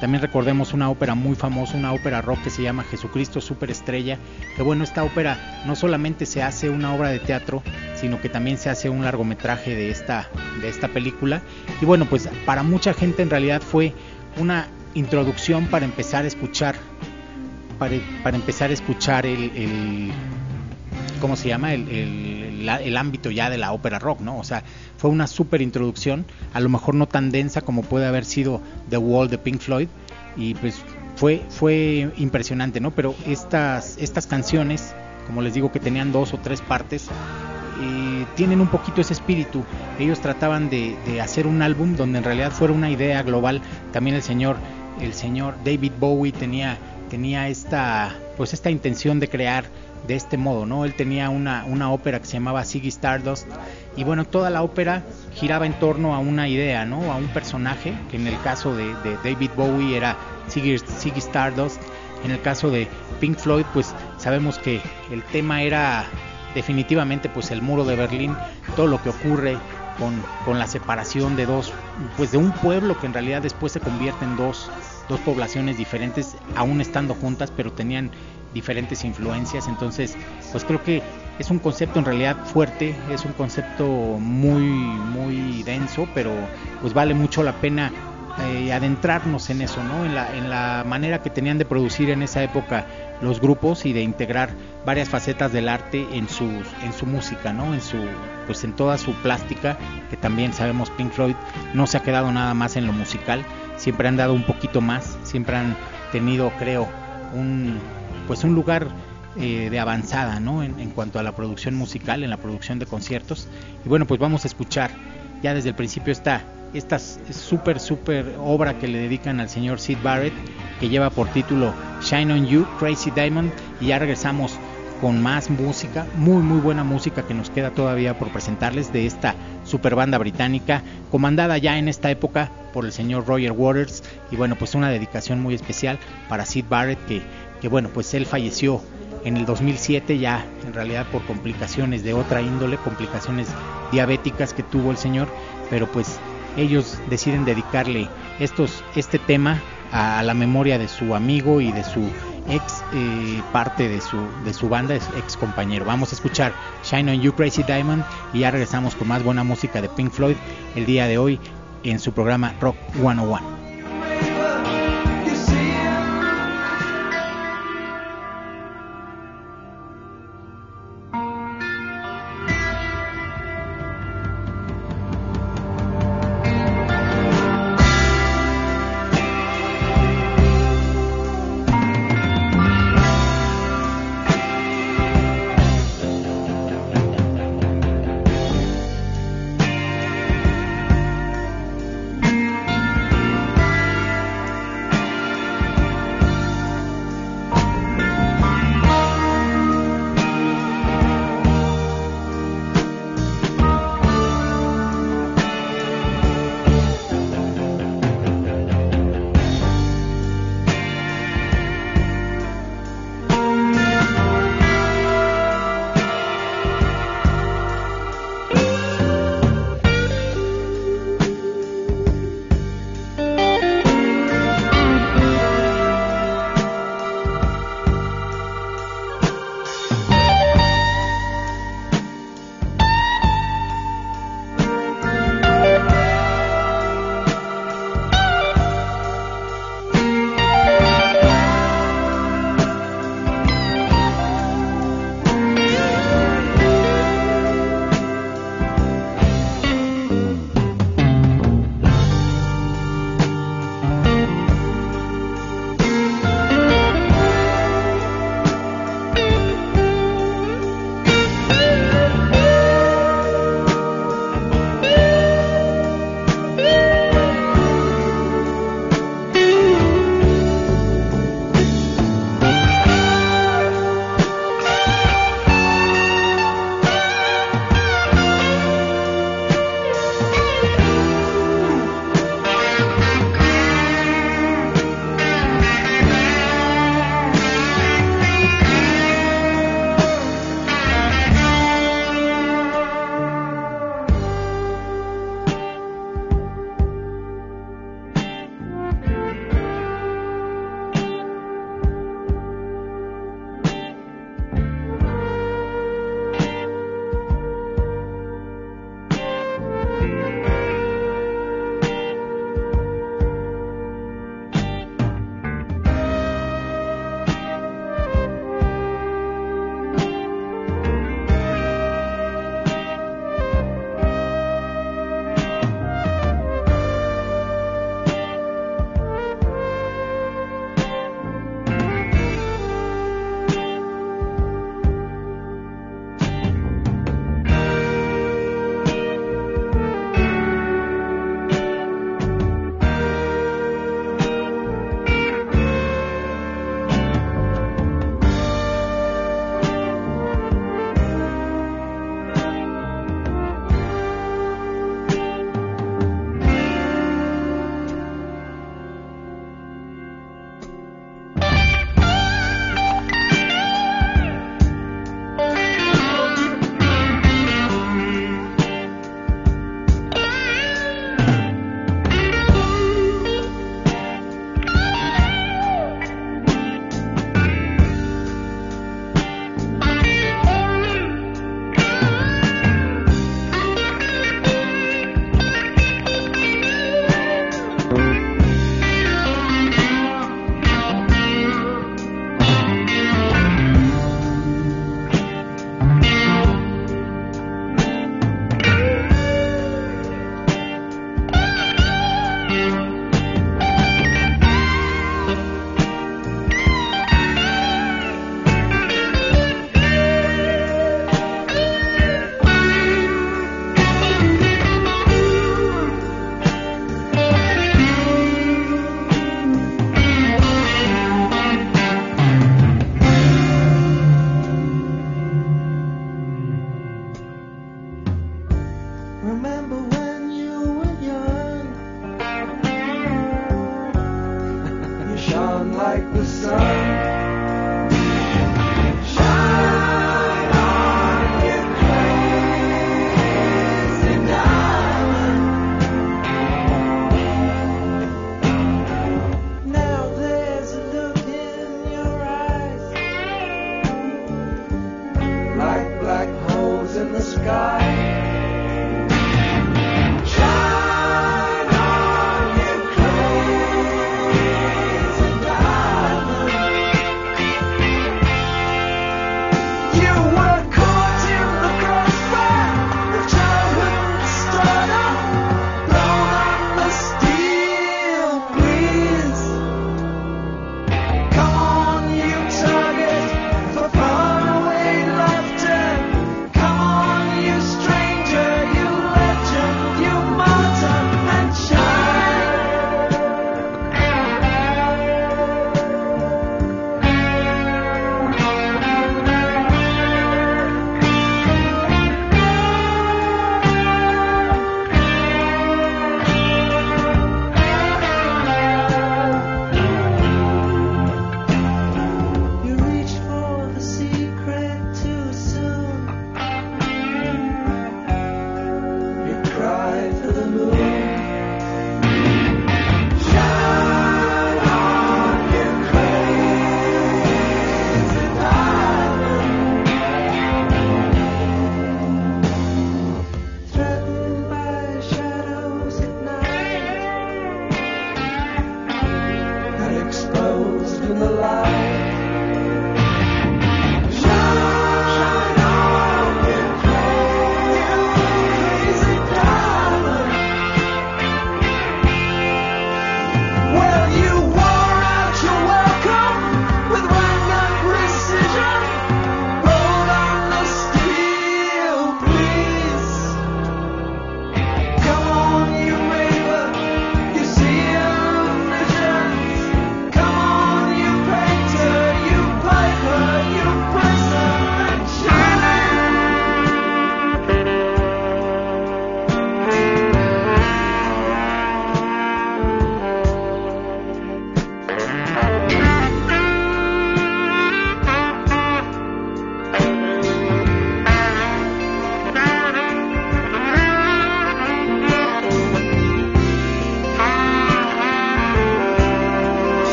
también recordemos una ópera muy famosa, una ópera rock que se llama Jesucristo Superestrella, que bueno, esta ópera no solamente se hace una obra de teatro, sino que también se hace un largometraje de esta, de esta película. Y bueno, pues para mucha gente en realidad fue una introducción para empezar a escuchar para, empezar a escuchar el, ¿cómo se llama? El, el, ámbito ya de la ópera rock, ¿no? O sea, fue una súper introducción, a lo mejor no tan densa como puede haber sido The Wall de Pink Floyd, y pues fue, fue impresionante, ¿no? Pero estas, estas canciones como les digo que tenían dos o tres partes, eh, tienen un poquito ese espíritu. Ellos trataban de, de, hacer un álbum donde en realidad fuera una idea global. También el señor, el señor David Bowie tenía, tenía esta, pues esta intención de crear de este modo, ¿no? Él tenía una, una ópera que se llamaba Ziggy Stardust y bueno, toda la ópera giraba en torno a una idea, ¿no? A un personaje, que en el caso de, David Bowie era Ziggy, Ziggy Stardust, en el caso de Pink Floyd, pues sabemos que el tema era definitivamente pues el muro de Berlín, todo lo que ocurre con, con, la separación de dos, pues de un pueblo que en realidad después se convierte en dos, dos poblaciones diferentes, aún estando juntas, pero tenían diferentes influencias. Entonces, pues creo que es un concepto en realidad fuerte, es un concepto muy, muy denso, pero pues vale mucho la pena eh, adentrarnos en eso, ¿no? En la, en la manera que tenían de producir en esa época los grupos y de integrar varias facetas del arte en su, en su música, ¿no? En su, pues en toda su plástica, que también sabemos Pink Floyd no se ha quedado nada más en lo musical, siempre han dado un poquito más, siempre han tenido, creo, un, pues un lugar eh, de avanzada, ¿no? En, en cuanto a la producción musical, en la producción de conciertos. Y bueno, pues vamos a escuchar ya desde el principio esta esta súper, súper obra que le dedican al señor Sid Barrett, que lleva por título Shine on You, Crazy Diamond, y ya regresamos con más música, muy muy buena música que nos queda todavía por presentarles de esta super banda británica, comandada ya en esta época por el señor Roger Waters, y bueno, pues una dedicación muy especial para Sid Barrett, que, que bueno, pues él falleció en el 2007 ya en realidad por complicaciones de otra índole, complicaciones diabéticas que tuvo el señor, pero pues ellos deciden dedicarle estos, este tema a la memoria de su amigo y de su ex eh, parte de su, de su banda, ex compañero. Vamos a escuchar Shine on You Crazy Diamond y ya regresamos con más buena música de Pink Floyd el día de hoy en su programa Rock 101.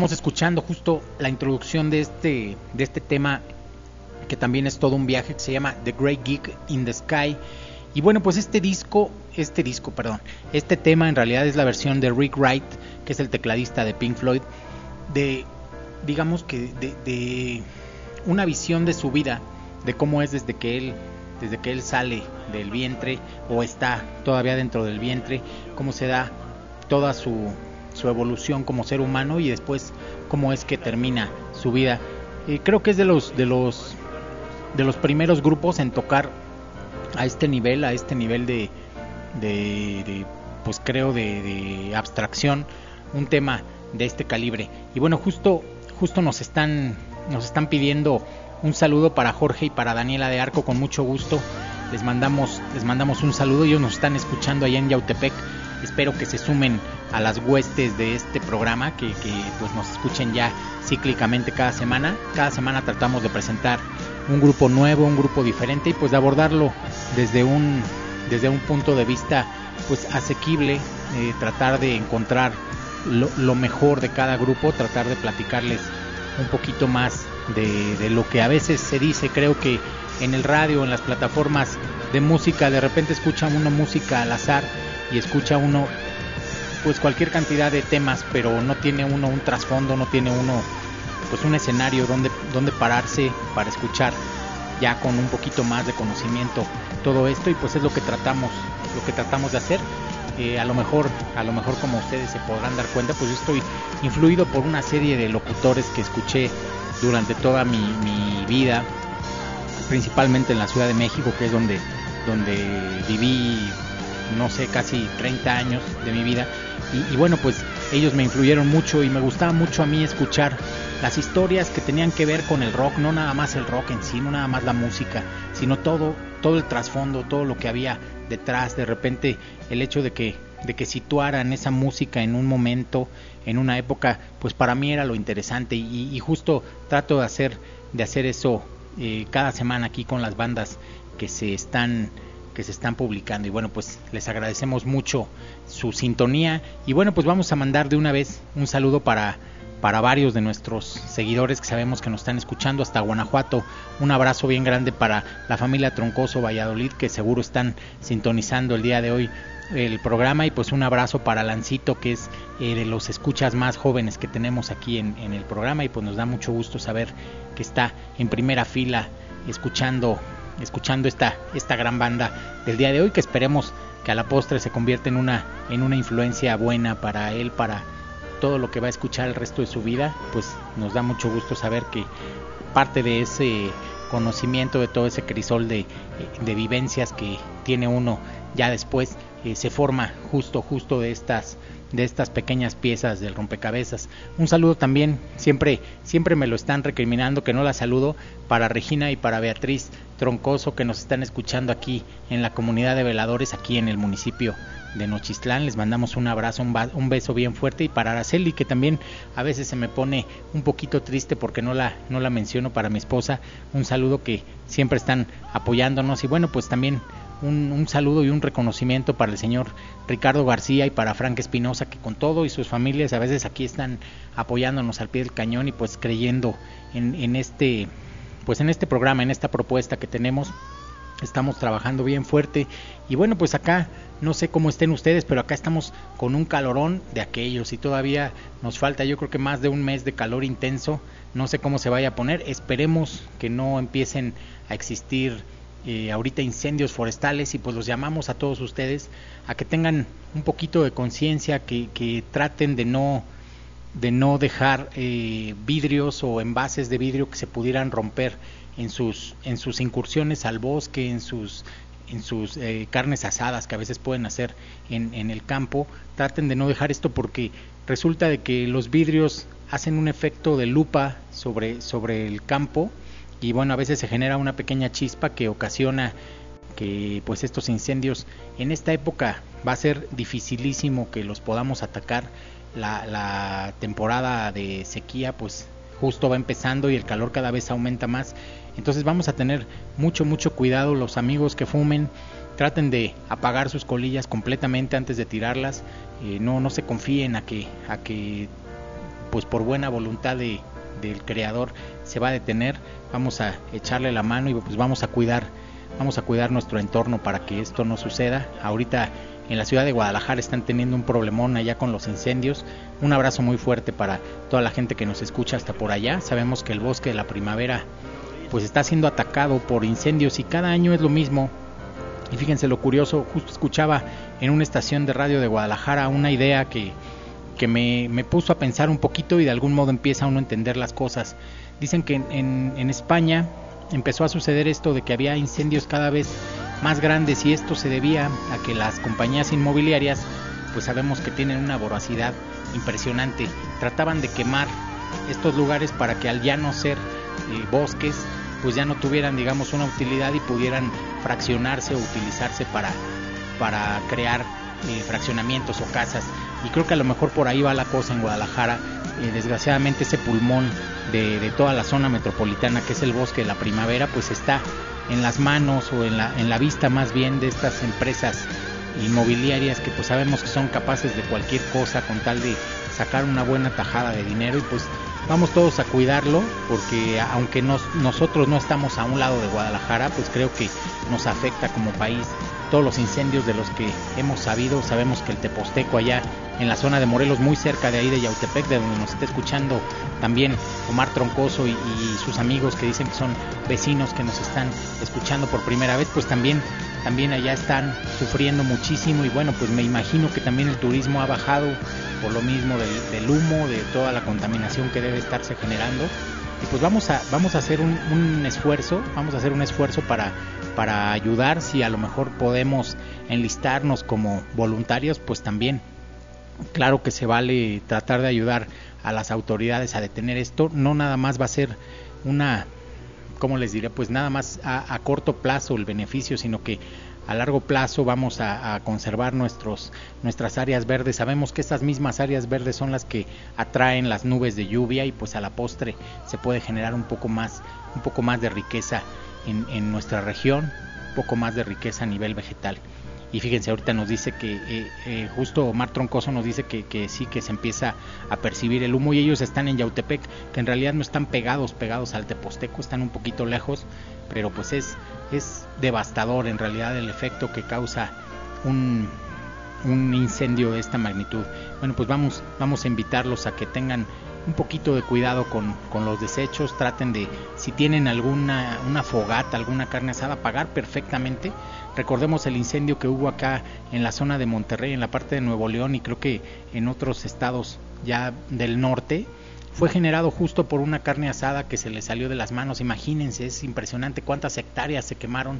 Estamos escuchando justo la introducción de este, de este tema que también es todo un viaje que se llama The Great Geek in the Sky. Y bueno, pues este disco, este disco, perdón, este tema en realidad es la versión de Rick Wright, que es el tecladista de Pink Floyd, de, digamos que, de, de una visión de su vida, de cómo es desde que él, desde que él sale del vientre o está todavía dentro del vientre, cómo se da toda su, su evolución como ser humano y después cómo es que termina su vida. Creo que es de los, de los de los primeros grupos en tocar a este nivel, a este nivel de, de, pues creo de, de, abstracción, un tema de este calibre. Y bueno, justo, justo nos están, nos están pidiendo un saludo para Jorge y para Daniela de Arco con mucho gusto. Les mandamos, les mandamos un saludo. Ellos nos están escuchando allá en Yautepec. Espero que se sumen a las huestes de este programa, que, que pues nos escuchen ya cíclicamente cada semana. Cada semana tratamos de presentar un grupo nuevo, un grupo diferente y pues de abordarlo desde un desde un punto de vista pues asequible, eh, tratar de encontrar lo, lo, mejor de cada grupo, tratar de platicarles un poquito más de, de, lo que a veces se dice, creo que en el radio, en las plataformas de música, de repente escucha uno música al azar y escucha uno pues cualquier cantidad de temas, pero no tiene uno un trasfondo, no tiene uno pues un escenario donde, donde pararse para escuchar ya con un poquito más de conocimiento todo esto y pues es lo que tratamos lo que tratamos de hacer. Eh, a lo mejor a lo mejor como ustedes se podrán dar cuenta pues yo estoy influido por una serie de locutores que escuché durante toda mi, mi vida principalmente en la Ciudad de México que es donde donde viví no sé casi 30 años de mi vida y, y bueno pues ellos me influyeron mucho y me gustaba mucho a mí escuchar las historias que tenían que ver con el rock, no nada más el rock en sí, no nada más la música, sino todo, todo el trasfondo, todo lo que había detrás, de repente el hecho de que, de que situaran esa música en un momento, en una época, pues para mí era lo interesante. Y, y justo trato de hacer, de hacer eso eh, cada semana aquí con las bandas que se están que se están publicando. Y bueno pues les agradecemos mucho su sintonía. Y bueno pues vamos a mandar de una vez un saludo para para varios de nuestros seguidores que sabemos que nos están escuchando hasta Guanajuato. Un abrazo bien grande para la familia Troncoso Valladolid que seguro están sintonizando el día de hoy el programa. Y pues un abrazo para Lancito que es eh, de los escuchas más jóvenes que tenemos aquí en, en, el programa. Y pues nos da mucho gusto saber que está en primera fila escuchando escuchando esta esta gran banda del día de hoy que esperemos que a la postre se convierta en una en una influencia buena para él para todo lo que va a escuchar el resto de su vida, pues nos da mucho gusto saber que parte de ese conocimiento, de todo ese crisol de, vivencias que tiene uno ya después, eh, se forma justo, justo de estas de estas pequeñas piezas del rompecabezas. Un saludo también, siempre, siempre me lo están recriminando que no la saludo para Regina y para Beatriz Troncoso que nos están escuchando aquí en la comunidad de veladores aquí en el municipio de Nochistlán. Les mandamos un abrazo, un, un, beso bien fuerte y para Araceli que también a veces se me pone un poquito triste porque no la no la menciono para mi esposa. Un saludo que siempre están apoyándonos y bueno, pues también un, un, saludo y un reconocimiento para el señor Ricardo García y para Frank Espinosa, que con todo y sus familias a veces aquí están apoyándonos al pie del cañón y pues creyendo en, en este pues en este programa, en esta propuesta que tenemos. Estamos trabajando bien fuerte y bueno, pues acá no sé cómo estén ustedes, pero acá estamos con un calorón de aquellos y todavía nos falta yo creo que más de un mes de calor intenso. No sé cómo se vaya a poner. Esperemos que no empiecen a existir eh, ahorita incendios forestales y pues los llamamos a todos ustedes a que tengan un poquito de conciencia, que, que, traten de no de no dejar eh, vidrios o envases de vidrio que se pudieran romper en sus en sus incursiones al bosque, en sus en sus eh, carnes asadas que a veces pueden hacer en, en el campo, traten de no dejar esto porque resulta de que los vidrios hacen un efecto de lupa sobre, sobre el campo y bueno, a veces se genera una pequeña chispa que ocasiona que pues estos incendios en esta época va a ser dificilísimo que los podamos atacar. La, la temporada de sequía pues justo va empezando y el calor cada vez aumenta más. Entonces vamos a tener mucho, mucho cuidado los amigos que fumen. Traten de apagar sus colillas completamente antes de tirarlas. Eh, no, no se confíen a que, a que pues por buena voluntad de, del creador se va a detener, vamos a echarle la mano y pues vamos a cuidar, vamos a cuidar nuestro entorno para que esto no suceda. Ahorita en la ciudad de Guadalajara están teniendo un problemón allá con los incendios. Un abrazo muy fuerte para toda la gente que nos escucha hasta por allá. Sabemos que el bosque de la primavera pues está siendo atacado por incendios y cada año es lo mismo. Y fíjense lo curioso, justo escuchaba en una estación de radio de Guadalajara una idea que, que me, me, puso a pensar un poquito y de algún modo empieza uno a entender las cosas. Dicen que en, en, España empezó a suceder esto de que había incendios cada vez más grandes y esto se debía a que las compañías inmobiliarias pues sabemos que tienen una voracidad impresionante. Trataban de quemar estos lugares para que al ya no ser eh, bosques pues ya no tuvieran digamos una utilidad y pudieran fraccionarse o utilizarse para, para crear fraccionamientos o casas. Y creo que a lo mejor por ahí va la cosa en Guadalajara. Eh, desgraciadamente ese pulmón de, de, toda la zona metropolitana que es el bosque de la primavera pues está en las manos o en la, en la vista más bien de estas empresas inmobiliarias que pues sabemos que son capaces de cualquier cosa con tal de sacar una buena tajada de dinero. Y pues vamos todos a cuidarlo porque aunque nos, nosotros no estamos a un lado de Guadalajara, pues creo que nos afecta como país todos los incendios de los que hemos sabido. Sabemos que el Teposteco allá en la zona de Morelos, muy cerca de ahí de Yautepec, de donde nos está escuchando también Omar Troncoso y, y sus amigos que dicen que son vecinos que nos están escuchando por primera vez, pues también también allá están sufriendo muchísimo y bueno, pues me imagino que también el turismo ha bajado por lo mismo del, del humo, de toda la contaminación que debe estarse generando. Y pues vamos a, vamos a hacer un, un esfuerzo, vamos a hacer un esfuerzo para, para ayudar, si a lo mejor podemos enlistarnos como voluntarios, pues también claro que se vale tratar de ayudar a las autoridades a detener esto, no nada más va a ser una ¿cómo les diré? Pues nada más a, a, corto plazo el beneficio, sino que a largo plazo vamos a, conservar nuestros, nuestras áreas verdes. Sabemos que estas mismas áreas verdes son las que atraen las nubes de lluvia y pues a la postre se puede generar un poco más, un poco más de riqueza en, en nuestra región, un poco más de riqueza a nivel vegetal. Y fíjense, ahorita nos dice que eh, eh, justo Omar Troncoso nos dice que, que, sí, que se empieza a percibir el humo y ellos están en Yautepec, que en realidad no están pegados, pegados al Teposteco, están un poquito lejos, pero pues es, es devastador en realidad el efecto que causa un, un incendio de esta magnitud. Bueno, pues vamos, vamos a invitarlos a que tengan un poquito de cuidado con, con, los desechos, traten de, si tienen alguna una fogata, alguna carne asada, pagar perfectamente. Recordemos el incendio que hubo acá en la zona de Monterrey, en la parte de Nuevo León y creo que en otros estados ya del norte, fue generado justo por una carne asada que se le salió de las manos. Imagínense, es impresionante cuántas hectáreas se quemaron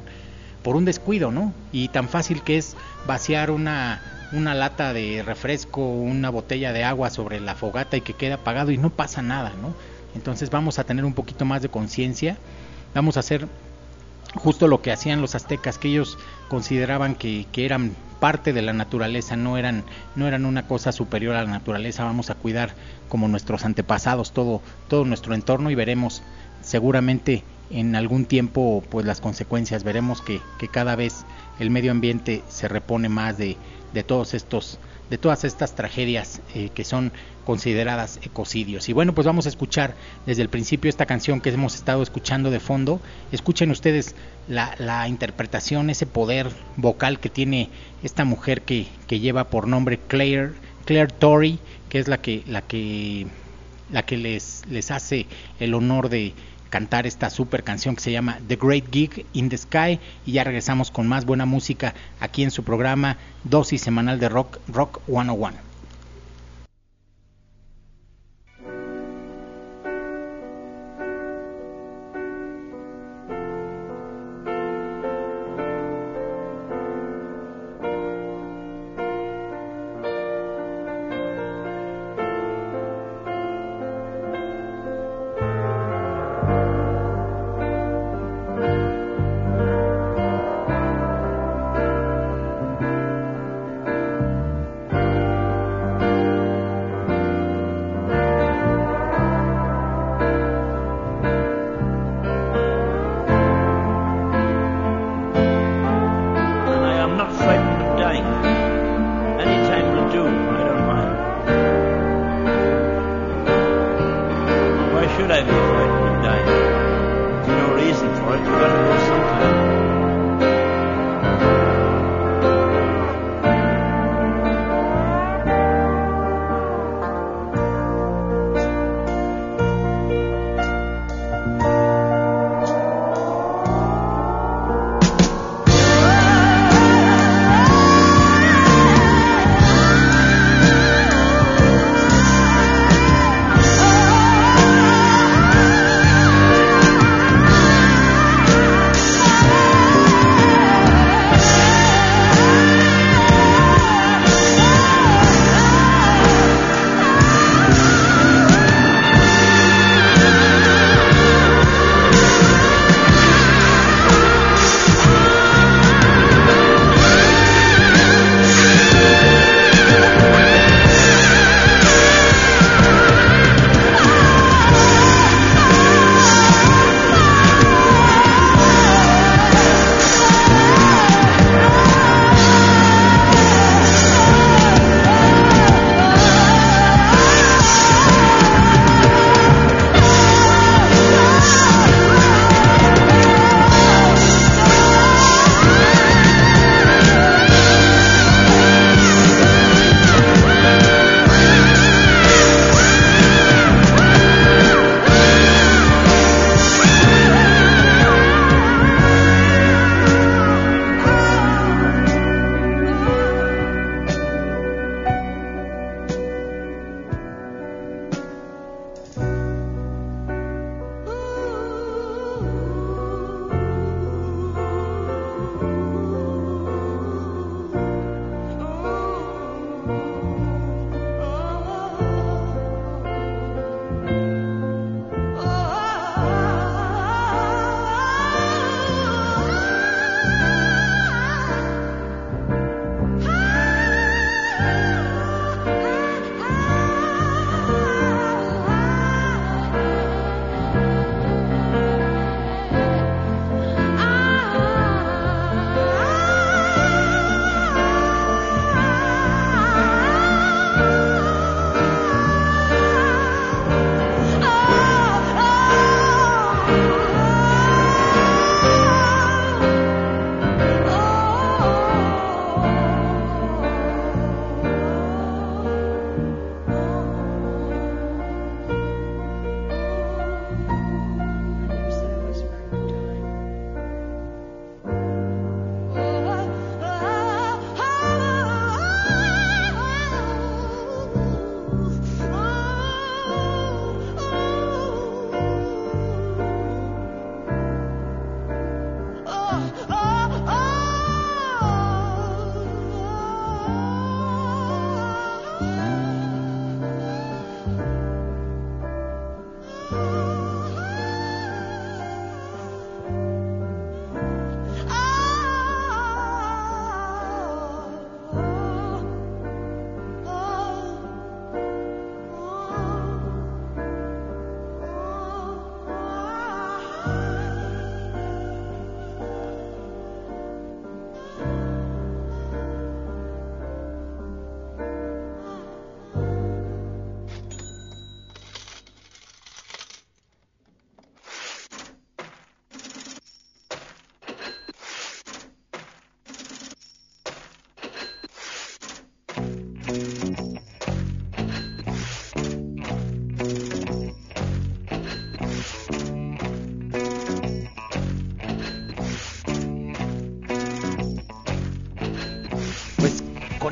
por un descuido, ¿no? Y tan fácil que es vaciar una una lata de refresco, una botella de agua sobre la fogata y que queda apagado y no pasa nada, ¿no? Entonces vamos a tener un poquito más de conciencia, vamos a hacer justo lo que hacían los aztecas, que ellos consideraban que, que, eran parte de la naturaleza, no eran, no eran una cosa superior a la naturaleza, vamos a cuidar como nuestros antepasados todo, todo nuestro entorno y veremos seguramente en algún tiempo pues las consecuencias, veremos que, que cada vez el medio ambiente se repone más de, de todos estos de todas estas tragedias eh, que son consideradas ecocidios. Y bueno, pues vamos a escuchar desde el principio esta canción que hemos estado escuchando de fondo. Escuchen ustedes la, la interpretación, ese poder vocal que tiene esta mujer que, que lleva por nombre Claire, Claire Torrey, que es la que, la que, la que les, les hace el honor de, cantar esta super canción que se llama The Great Gig in the Sky y ya regresamos con más buena música aquí en su programa dosis semanal de rock Rock 101.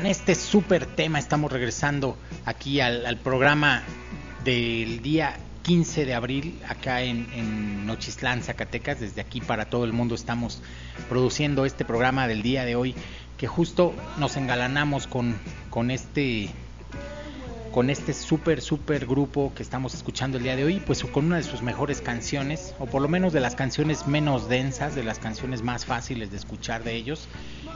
Con este súper tema estamos regresando aquí al, al, programa del día 15 de abril acá en, en Nochistlán, Zacatecas. Desde aquí para todo el mundo estamos produciendo este programa del día de hoy que justo nos engalanamos con, con este con este súper, súper grupo que estamos escuchando el día de hoy, pues con una de sus mejores canciones, o por lo menos de las canciones menos densas, de las canciones más fáciles de escuchar de ellos.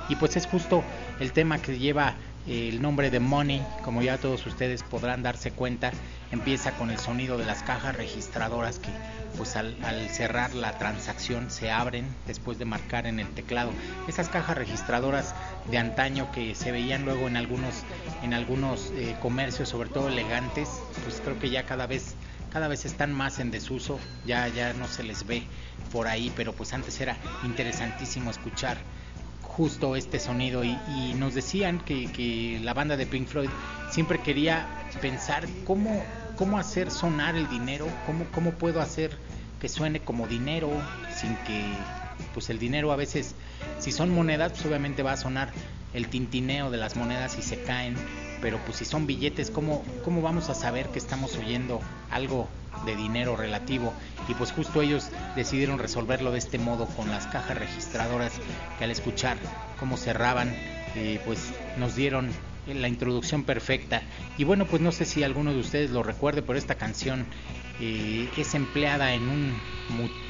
Y pues es justo el tema que lleva el nombre de Money, como ya todos ustedes podrán darse cuenta, empieza con el sonido de las cajas registradoras que pues al, al, cerrar la transacción se abren después de marcar en el teclado. Esas cajas registradoras de antaño que se veían luego en algunos, en algunos eh, comercios, sobre todo elegantes, pues creo que ya cada vez, cada vez están más en desuso, ya, ya no se les ve por ahí, pero pues antes era interesantísimo escuchar justo este sonido y, y nos decían que, que, la banda de Pink Floyd siempre quería pensar cómo, cómo hacer sonar el dinero, cómo, cómo puedo hacer que suene como dinero sin que pues el dinero a veces si son monedas pues obviamente va a sonar el tintineo de las monedas y se caen pero pues si son billetes cómo, cómo vamos a saber que estamos oyendo algo de dinero relativo. Y pues justo ellos decidieron resolverlo de este modo con las cajas registradoras que al escuchar cómo cerraban eh, pues nos dieron la introducción perfecta. Y bueno pues no sé si alguno de ustedes lo recuerde pero esta canción eh, es empleada en un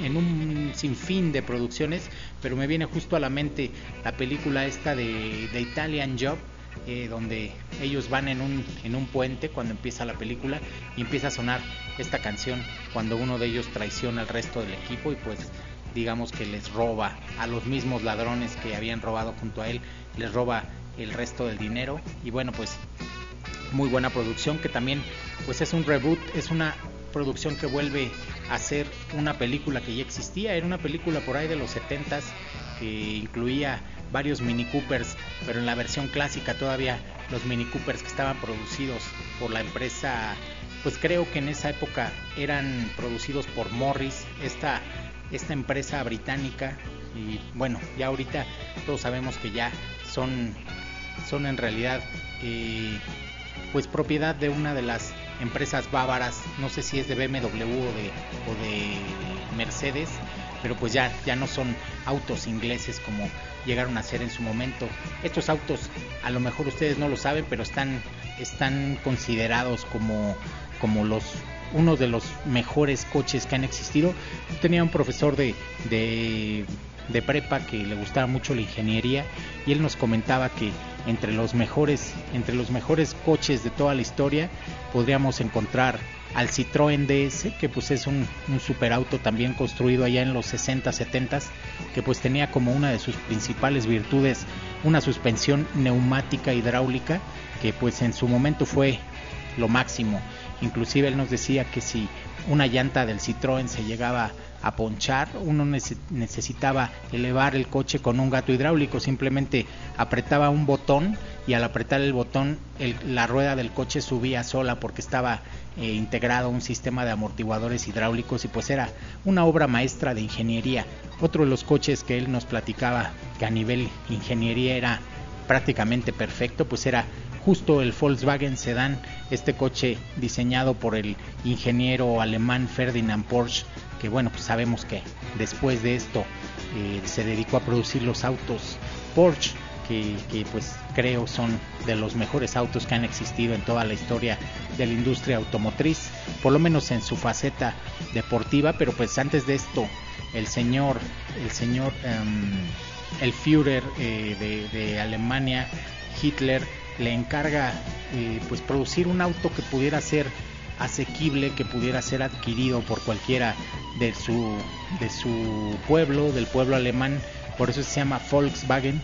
en un sinfín de producciones pero me viene justo a la mente la película esta de, de Italian Job eh, donde ellos van en un, en un puente cuando empieza la película y empieza a sonar esta canción cuando uno de ellos traiciona al resto del equipo y pues digamos que les roba a los mismos ladrones que habían robado junto a él, les roba el resto del dinero. Y bueno pues muy buena producción que también pues es un reboot, es una producción que vuelve a ser una película que ya existía, era una película por ahí de los 70s incluía varios Mini Coopers, pero en la versión clásica todavía los Mini Coopers que estaban producidos por la empresa, pues creo que en esa época eran producidos por Morris, esta, esta empresa británica, y bueno, ya ahorita todos sabemos que ya son, son en realidad eh, pues propiedad de una de las empresas bávaras, no sé si es de BMW o de, o de Mercedes, pero pues ya, ya no son autos ingleses como llegaron a ser en su momento. Estos autos, a lo mejor ustedes no lo saben, pero están, están considerados como, como los uno de los mejores coches que han existido. Tenía un profesor de, de, de prepa que le gustaba mucho la ingeniería y él nos comentaba que entre los mejores, entre los mejores coches de toda la historia podríamos encontrar al Citroën DS, que pues es un, superauto también construido allá en los 60, 70, que pues tenía como una de sus principales virtudes una suspensión neumática hidráulica, que pues en su momento fue lo máximo. Inclusive él nos decía que si una llanta del Citroën se llegaba a ponchar, uno necesitaba elevar el coche con un gato hidráulico, simplemente apretaba un botón y al apretar el botón la rueda del coche subía sola porque estaba eh, integrado un sistema de amortiguadores hidráulicos y pues era una obra maestra de ingeniería. Otro de los coches que él nos platicaba que a nivel ingeniería era prácticamente perfecto, pues era justo el Volkswagen Sedan, este coche diseñado por el ingeniero alemán Ferdinand Porsche, que bueno, pues sabemos que después de esto eh, se dedicó a producir los autos Porsche, que, que, pues creo son de los mejores autos que han existido en toda la historia de la industria automotriz, por lo menos en su faceta deportiva, pero pues antes de esto, el señor, el señor, um, el Führer eh, de, Alemania, Hitler, le encarga eh, pues producir un auto que pudiera ser asequible, que pudiera ser adquirido por cualquiera de su, de su pueblo, del pueblo alemán, por eso se llama Volkswagen.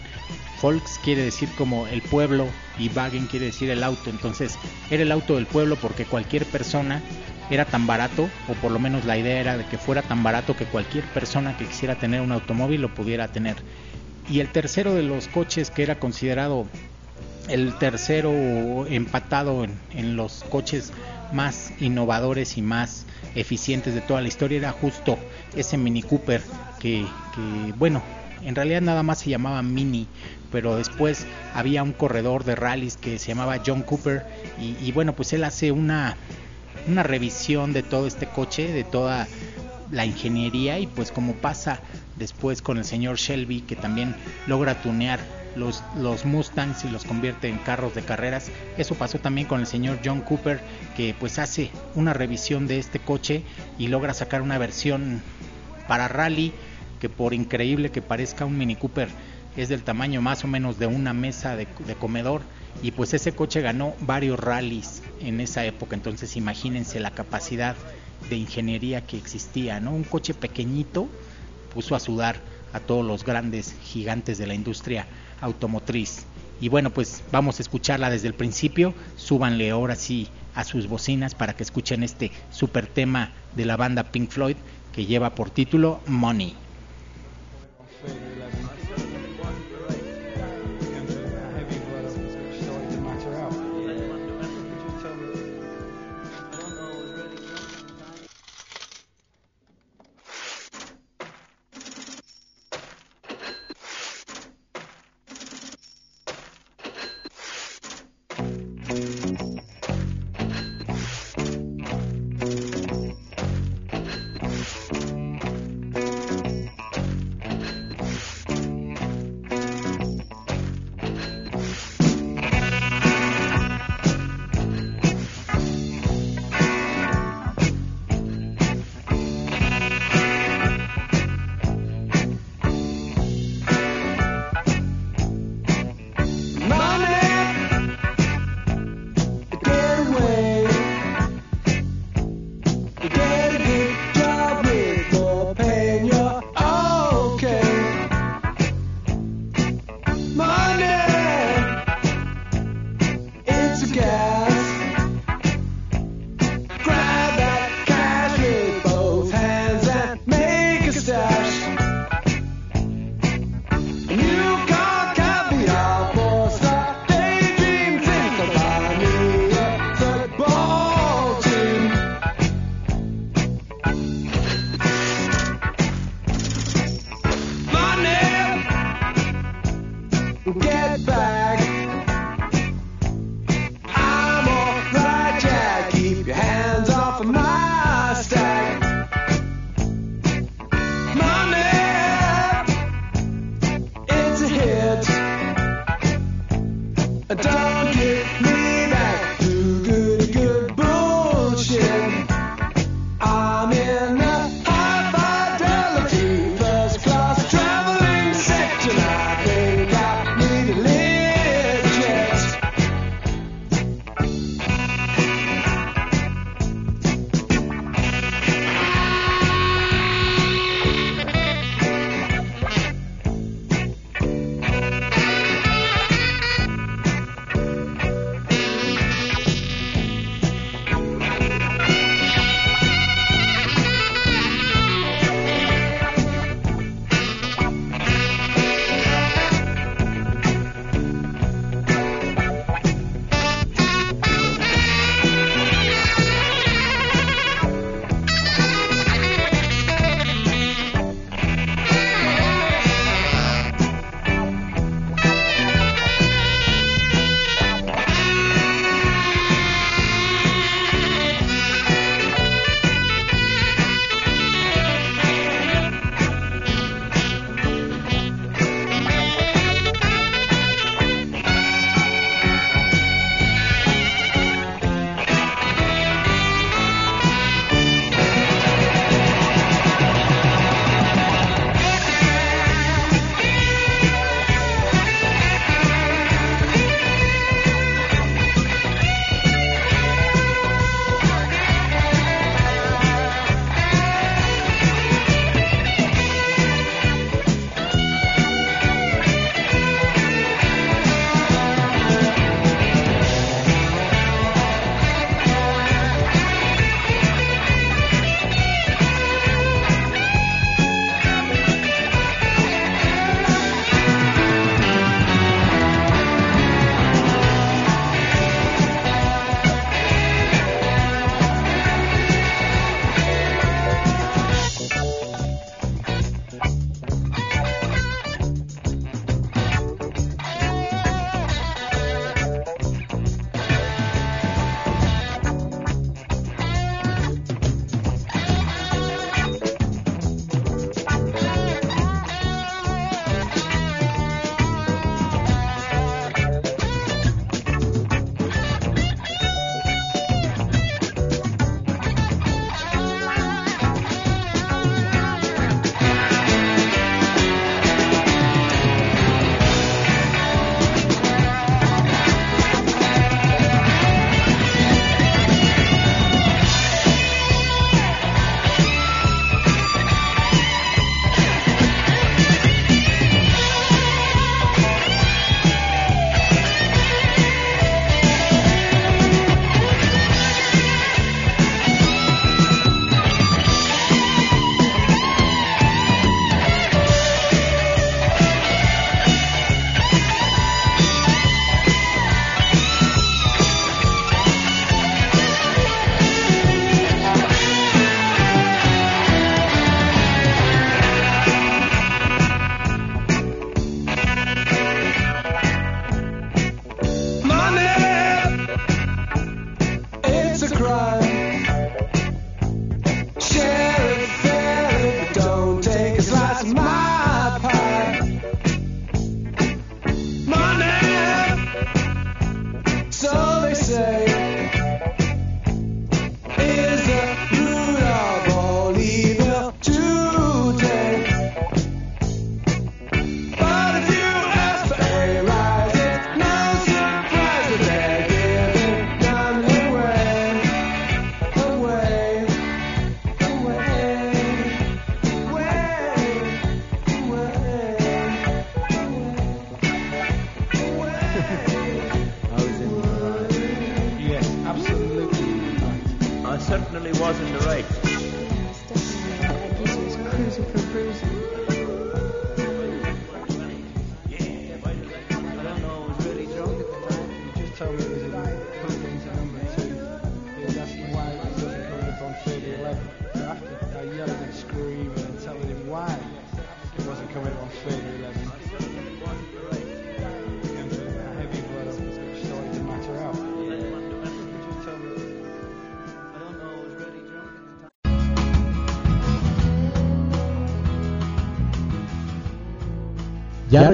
Volks quiere decir como el pueblo y Wagen quiere decir el auto. Entonces era el auto del pueblo porque cualquier persona era tan barato, o por lo menos la idea era de que fuera tan barato que cualquier persona que quisiera tener un automóvil lo pudiera tener. Y el tercero de los coches que era considerado el tercero empatado en, los coches más innovadores y más eficientes de toda la historia era justo ese Mini Cooper que bueno, en realidad nada más se llamaba Mini, pero después había un corredor de rallies que se llamaba John Cooper y, bueno, pues él hace una, una revisión de todo este coche, de toda la ingeniería y pues como pasa después con el señor Shelby que también logra tunear los, los Mustangs y los convierte en carros de carreras. Eso pasó también con el señor John Cooper que pues hace una revisión de este coche y logra sacar una versión para rally que por increíble que parezca un Mini Cooper es del tamaño más o menos de una mesa de, comedor. Y pues ese coche ganó varios rallies en esa época. Entonces imagínense la capacidad de ingeniería que existía no un coche pequeñito puso a sudar a todos los grandes gigantes de la industria automotriz. Y bueno pues vamos a escucharla desde el principio. Súbanle ahora sí a sus bocinas para que escuchen este super tema de la banda Pink Floyd que lleva por título Money faded.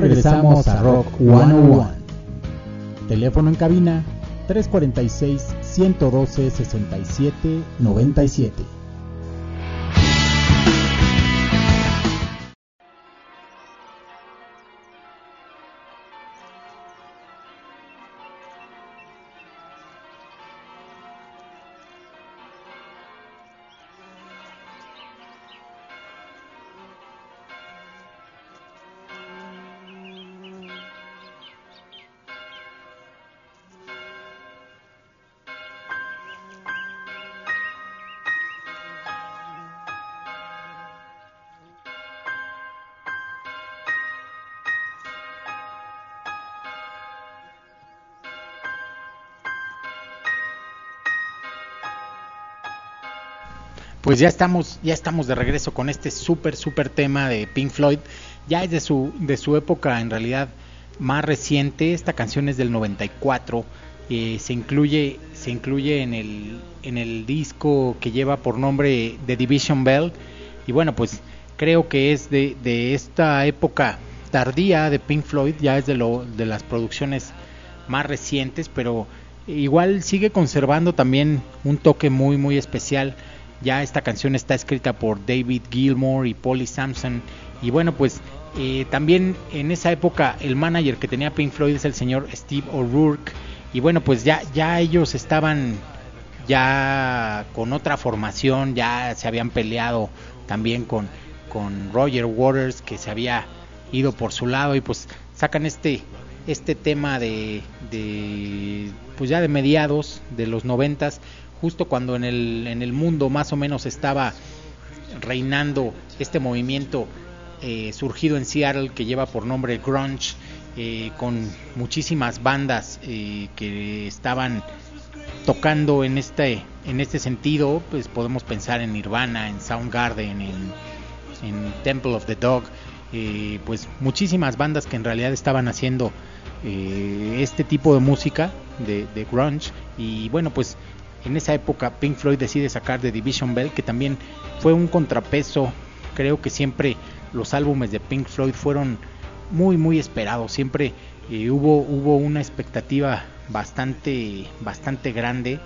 Regresamos a Rock 101. Teléfono en cabina 346 112 67 97. Pues ya estamos, ya estamos de regreso con este súper, súper tema de Pink Floyd. Ya es de su, de su época en realidad más reciente. Esta canción es del 94. Eh, se incluye, se incluye en el, en el disco que lleva por nombre The Division Bell. Y bueno, pues creo que es de, de esta época tardía de Pink Floyd, ya es de, lo, de las producciones más recientes, pero igual sigue conservando también un toque muy, muy especial ya esta canción está escrita por David Gilmour y Polly Sampson. Y bueno, pues eh, también en esa época el manager que tenía Pink Floyd es el señor Steve O'Rourke. Y bueno, pues ya, ya ellos estaban ya con otra formación, ya se habían peleado también con, con Roger Waters que se había ido por su lado y pues sacan este este tema de, de pues ya de mediados de los noventas justo cuando en el, en el mundo más o menos estaba reinando este movimiento eh, surgido en Seattle que lleva por nombre grunge, eh, con muchísimas bandas eh, que estaban tocando en este en este sentido, pues podemos pensar en Nirvana, en Soundgarden, en, en Temple of the Dog, pues muchísimas bandas que en realidad estaban haciendo este tipo de música de grunge. Y bueno pues en esa época Pink Floyd decide sacar The Division Bell, que también fue un contrapeso. Creo que siempre los álbumes de Pink Floyd fueron muy muy esperados. Siempre eh, hubo hubo una expectativa bastante bastante grande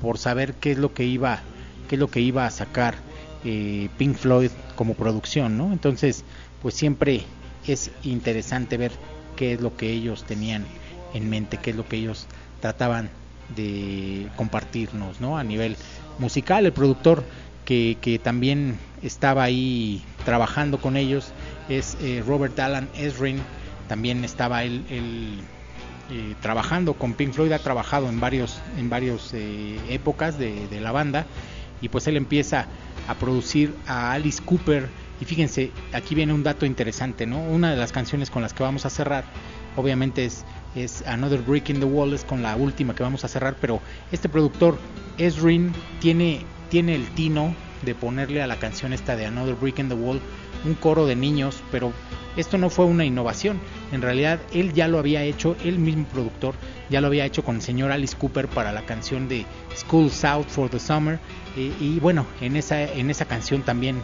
por saber qué es lo que iba qué es lo que iba a sacar eh, Pink Floyd como producción, ¿no? Entonces, pues siempre es interesante ver qué es lo que ellos tenían en mente, qué es lo que ellos trataban de compartirnos ¿no? a nivel musical. El productor que, que también estaba ahí trabajando con ellos es eh, Robert Alan Esrin, también estaba él, eh, trabajando con Pink Floyd, ha trabajado en varios en varios eh, épocas de, de, la banda y pues él empieza a producir a Alice Cooper y fíjense, aquí viene un dato interesante, ¿no? Una de las canciones con las que vamos a cerrar obviamente es Another Brick in the Wall, es con la última que vamos a cerrar, pero este productor, Esrin, tiene, tiene el tino de ponerle a la canción esta de Another Brick in the Wall un coro de niños, pero esto no fue una innovación, en realidad él ya lo había hecho, él mismo productor, ya lo había hecho con el señor Alice Cooper para la canción de School South for the Summer, y, y bueno, en esa, en esa canción también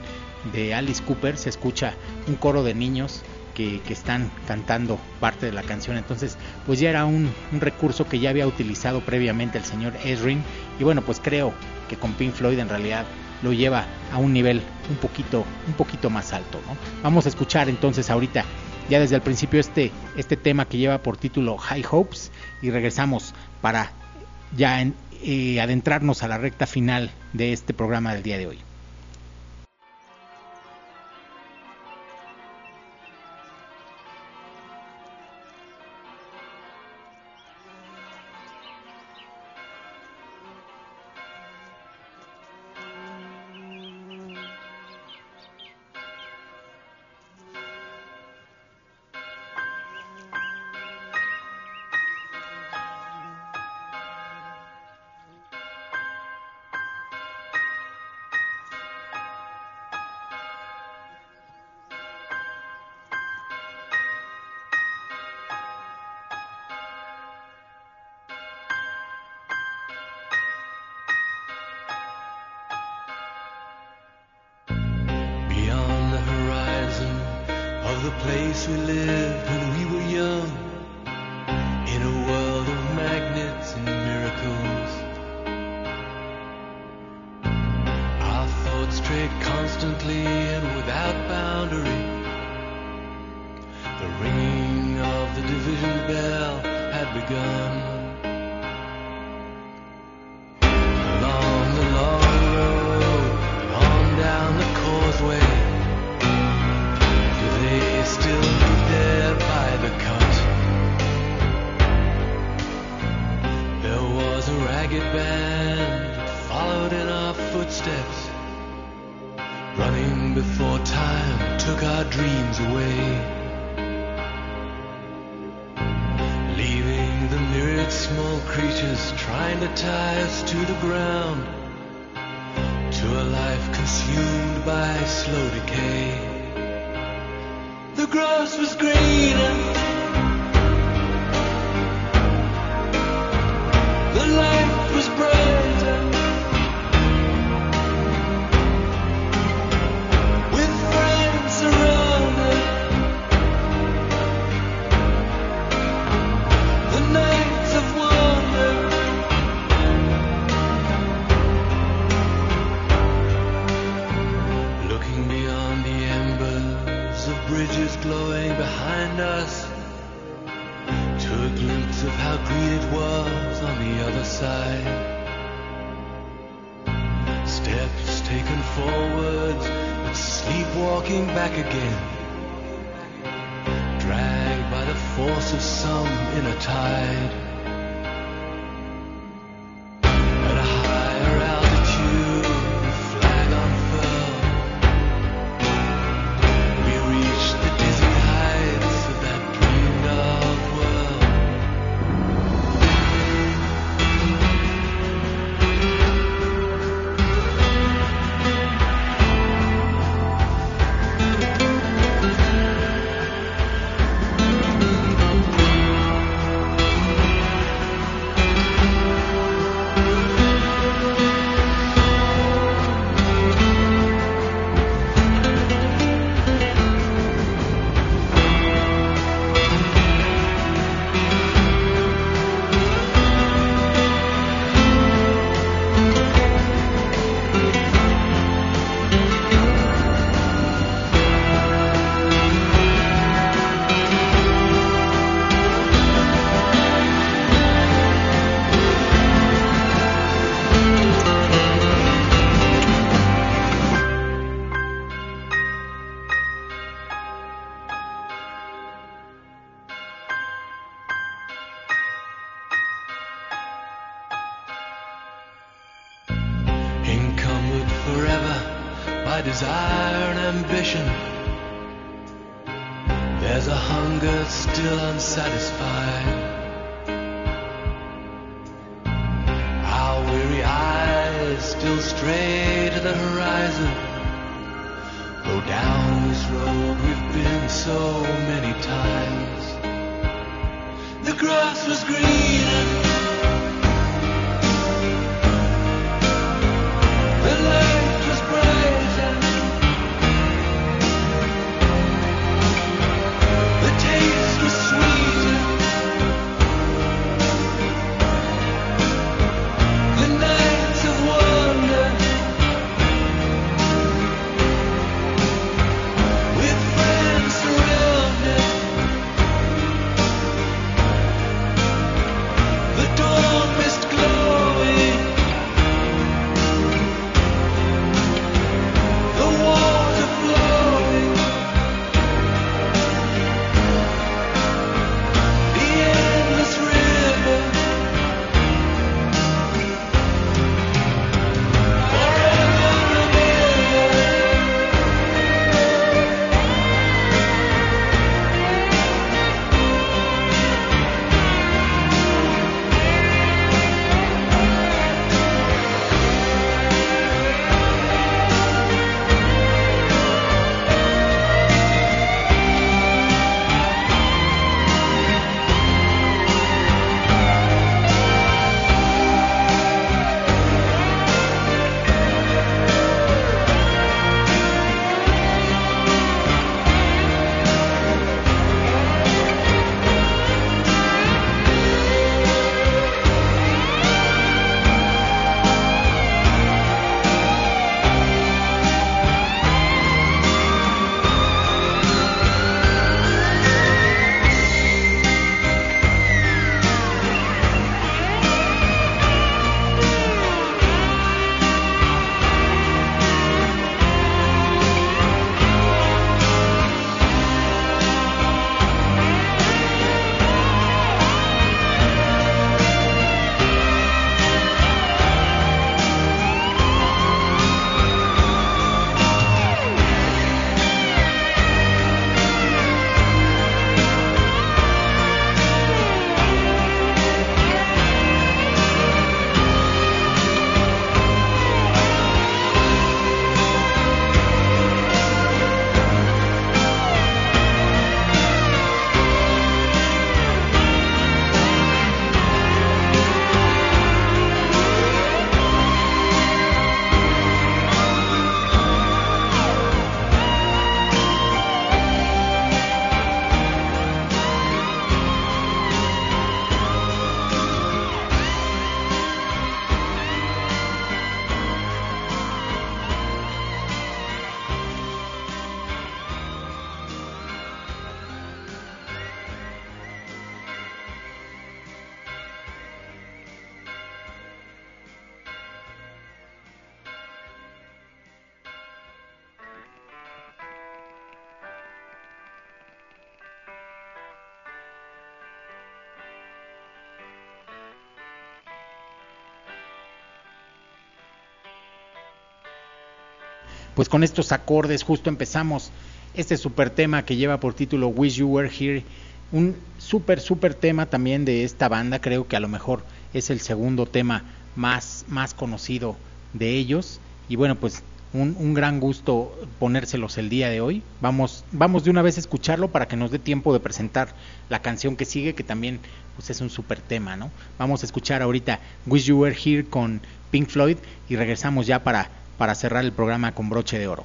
de Alice Cooper se escucha un coro de niños que, están cantando parte de la canción. Entonces, pues ya era un, recurso que ya había utilizado previamente el señor Esrin. Y bueno, pues creo que con Pink Floyd en realidad lo lleva a un nivel un poquito, un poquito más alto. ¿no? Vamos a escuchar entonces ahorita, ya desde el principio, este, este tema que lleva por título High Hopes. Y regresamos para ya eh, adentrarnos a la recta final de este programa del día de hoy. glowing behind us to a glimpse of how green it was on the other side. Steps taken forwards, but sleepwalking back again. Dragged by the force of some inner tide. Pues con estos acordes justo empezamos este super tema que lleva por título Wish You Were Here, un super super tema también de esta banda, creo que a lo mejor es el segundo tema más, más conocido de ellos y bueno pues un, un, gran gusto ponérselos el día de hoy. Vamos, vamos de una vez a escucharlo para que nos dé tiempo de presentar la canción que sigue, que también pues, es un super tema, ¿no? Vamos a escuchar ahorita Wish You Were Here con Pink Floyd y regresamos ya para, para cerrar el programa con broche de oro.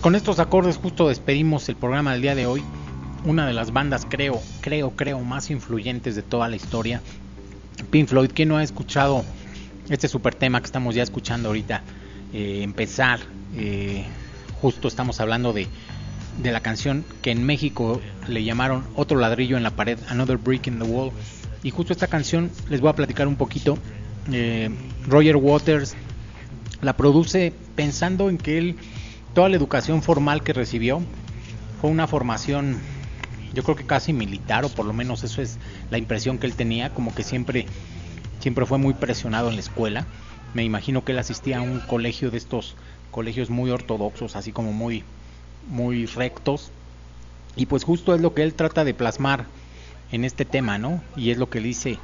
Pues con estos acordes justo despedimos el programa del día de hoy. Una de las bandas, creo, creo, creo, más influyentes de toda la historia. Pink Floyd, ¿quién no ha escuchado este super tema que estamos ya escuchando ahorita? Eh, empezar, eh, justo estamos hablando de, la canción que en México le llamaron Otro ladrillo en la pared, Another Brick in the Wall. Y justo esta canción les voy a platicar un poquito. Eh, Roger Waters la produce pensando en que él, toda la educación formal que recibió, fue una formación, yo creo que casi militar, o por lo menos eso es la impresión que él tenía, como que siempre, siempre fue muy presionado en la escuela. Me imagino que él asistía a un colegio de estos colegios muy ortodoxos, así como muy, muy rectos. Y pues justo es lo que él trata de plasmar en este tema, ¿no? Y es lo que dice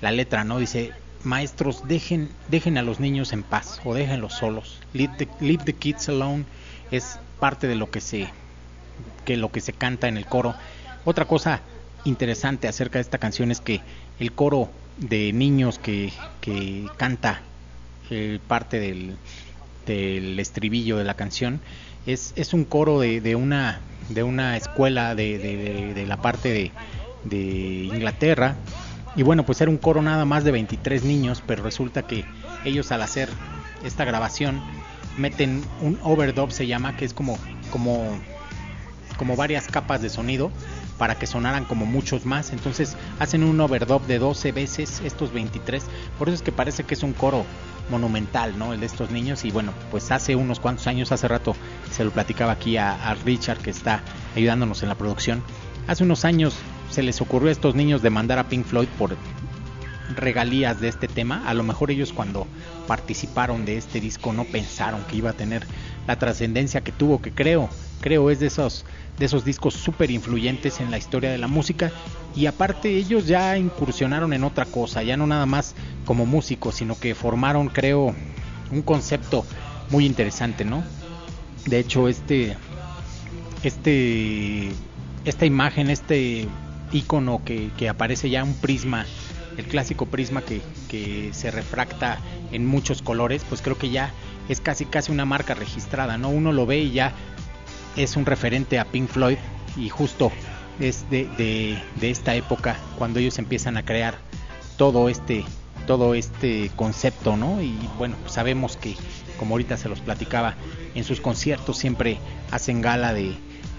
la letra, ¿no? Dice, maestros, dejen, dejen a los niños en paz o déjenlos solos. Leave the, kids alone es parte de lo que se que lo que se canta en el coro. Otra cosa interesante acerca de esta canción es que el coro de niños que, que canta eh, parte del, del estribillo de la canción es, es un coro de, de una de una escuela de, de, de la parte de, Inglaterra. Y bueno, pues era un coro nada más de 23 niños, pero resulta que ellos al hacer esta grabación meten un overdub se llama, que es como como como varias capas de sonido para que sonaran como muchos más. Entonces hacen un overdub de 12 veces estos 23. Por eso es que parece que es un coro monumental, ¿no? El de estos niños. Y bueno, pues hace unos cuantos años, hace rato se lo platicaba aquí a, Richard que está ayudándonos en la producción. Hace unos años se les ocurrió a estos niños demandar a Pink Floyd por regalías de este tema. A lo mejor ellos cuando participaron de este disco no pensaron que iba a tener la trascendencia que tuvo, que creo, creo es de esos de esos discos súper influyentes en la historia de la música y aparte ellos ya incursionaron en otra cosa, ya no nada más como músicos, sino que formaron, creo, un concepto muy interesante, ¿no? De hecho, este este esta imagen, este icono que, que aparece ya un prisma, el clásico prisma que, que se refracta en muchos colores, pues creo que ya es casi casi una marca registrada, ¿no? Uno lo ve y ya es un referente a Pink Floyd y justo es de, de, de, esta época cuando ellos empiezan a crear todo este todo este concepto, ¿no? Y bueno, sabemos que como ahorita se los platicaba, en sus conciertos siempre hacen gala de,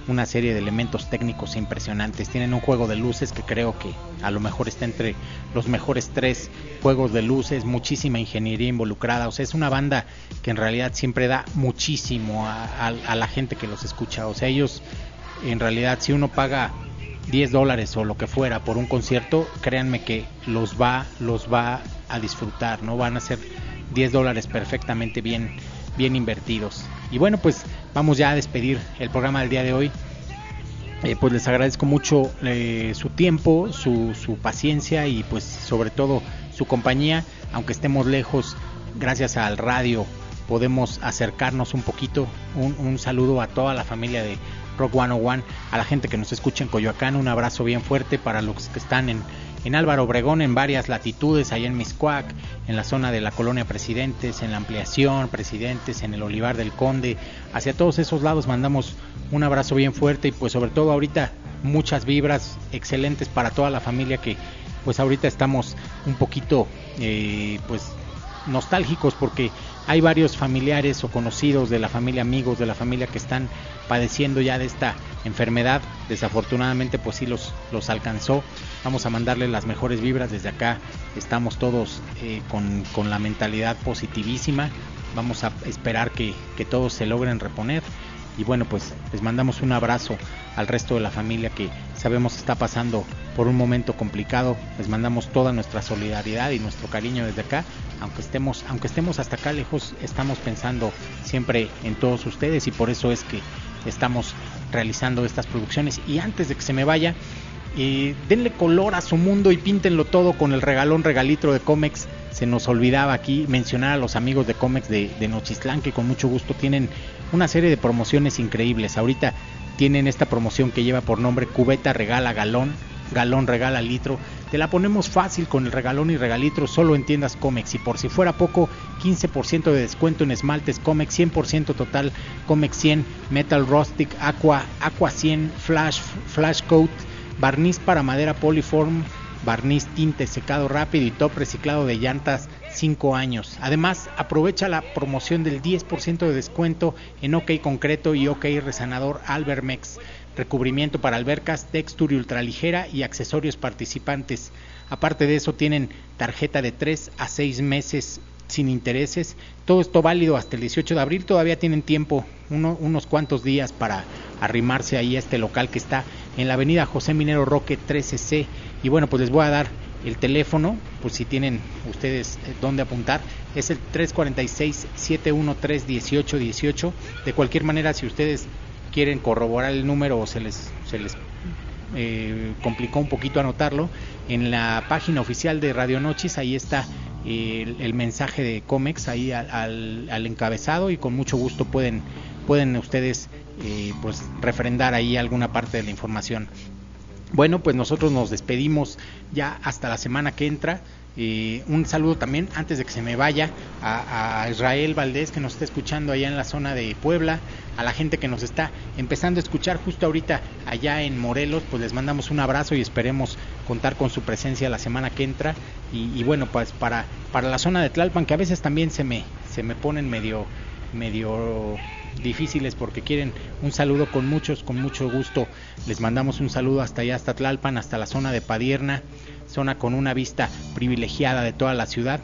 una serie de elementos técnicos impresionantes. Tienen un juego de luces que creo que a lo mejor está entre los mejores tres juegos de luces, muchísima ingeniería involucrada. O sea, es una banda que en realidad siempre da muchísimo a, la gente que los escucha. O sea, ellos en realidad si uno paga 10 dólares o lo que fuera por un concierto, créanme que los va, los va a disfrutar, no van a ser 10 dólares perfectamente bien, bien invertidos. Y bueno, pues vamos ya a despedir el programa del día de hoy. Eh, pues les agradezco mucho eh, su tiempo, su, su, paciencia y pues sobre todo su compañía, aunque estemos lejos, gracias al radio podemos acercarnos un poquito. Un, un saludo a toda la familia de Rock 101, a la gente que nos escucha en Coyoacán, un abrazo bien fuerte para los que están en, en Álvaro Obregón en varias latitudes, allá en Miscuac, en la zona de la colonia Presidentes, en la ampliación Presidentes, en el Olivar del Conde, hacia todos esos lados mandamos un abrazo bien fuerte y pues sobre todo ahorita muchas vibras excelentes para toda la familia que pues ahorita estamos un poquito eh, pues nostálgicos porque hay varios familiares o conocidos de la familia, amigos de la familia que están padeciendo ya de esta enfermedad. Desafortunadamente pues sí los, los alcanzó. Vamos a mandarle las mejores vibras desde acá. Estamos todos eh, con, con, la mentalidad positivísima. Vamos a esperar que, que todos se logren reponer. Y bueno pues les mandamos un abrazo al resto de la familia que sabemos está pasando por un momento complicado. Les mandamos toda nuestra solidaridad y nuestro cariño desde acá. Aunque estemos, aunque estemos hasta acá lejos, estamos pensando siempre en todos ustedes y por eso es que estamos realizando estas producciones. Y antes de que se me vaya, eh, denle color a su mundo y píntenlo todo con el regalón regalitro de Comex. Se nos olvidaba aquí mencionar a los amigos de Comex de, de Nochistlán que con mucho gusto tienen una serie de promociones increíbles. Ahorita tienen esta promoción que lleva por nombre Cubeta Regala Galón. galón regala litro. Te la ponemos fácil con el regalón y regalitro solo en tiendas Comex. Y por si fuera poco, 15% de descuento en esmaltes Comex, 100% total Comex 100, Metal Rustic, Aqua, Aqua 100, Flash, Flash Coat, barniz para madera Polyform, barniz tinte secado rápido y top reciclado de llantas 5 años. Además, aprovecha la promoción del 10% de descuento en OK Concreto y OK Resanador Albermex recubrimiento para albercas, textura ultraligera y accesorios participantes. Aparte de eso tienen tarjeta de 3 a 6 meses sin intereses. Todo esto válido hasta el 18 de abril. Todavía tienen tiempo, unos cuantos días para arrimarse ahí a este local que está en la avenida José Minero Roque 13C. Y bueno, pues les voy a dar el teléfono, por si tienen ustedes eh, dónde apuntar. Es el 346-713-1818. De cualquier manera, si ustedes quieren corroborar el número o se les, se les eh, complicó un poquito anotarlo, en la página oficial de Radio Noches, ahí está el, mensaje de Comex, ahí al, al, encabezado y con mucho gusto pueden, pueden ustedes eh, pues refrendar ahí alguna parte de la información. Bueno, pues nosotros nos despedimos ya hasta la semana que entra. Eh, un saludo también, antes de que se me vaya, a, Israel Valdés, que nos está escuchando allá en la zona de Puebla, a la gente que nos está empezando a escuchar justo ahorita allá en Morelos, pues les mandamos un abrazo y esperemos contar con su presencia la semana que entra. Y, bueno, pues para, para la zona de Tlalpan, que a veces también se me, se me ponen medio, medio difíciles porque quieren un saludo con muchos, con mucho gusto. Les mandamos un saludo hasta allá, hasta Tlalpan, hasta la zona de Padierna zona con una vista privilegiada de toda la ciudad.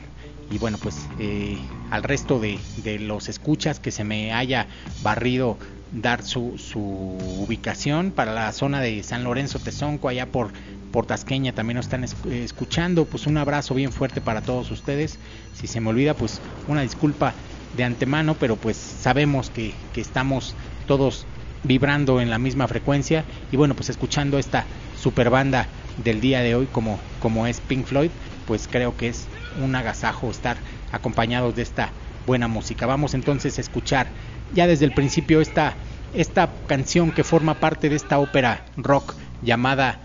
Y bueno, pues eh, al resto de, los escuchas que se me haya barrido dar su, su, ubicación para la zona de San Lorenzo Tezonco, allá por, por Tasqueña también nos están escuchando. Pues un abrazo bien fuerte para todos ustedes. Si se me olvida, pues una disculpa de antemano, pero pues sabemos que, que estamos todos vibrando en la misma frecuencia y bueno, pues escuchando esta super banda del día de hoy como, como es Pink Floyd, pues creo que es un agasajo estar acompañados de esta buena música. Vamos entonces a escuchar ya desde el principio esta, esta canción que forma parte de esta ópera rock llamada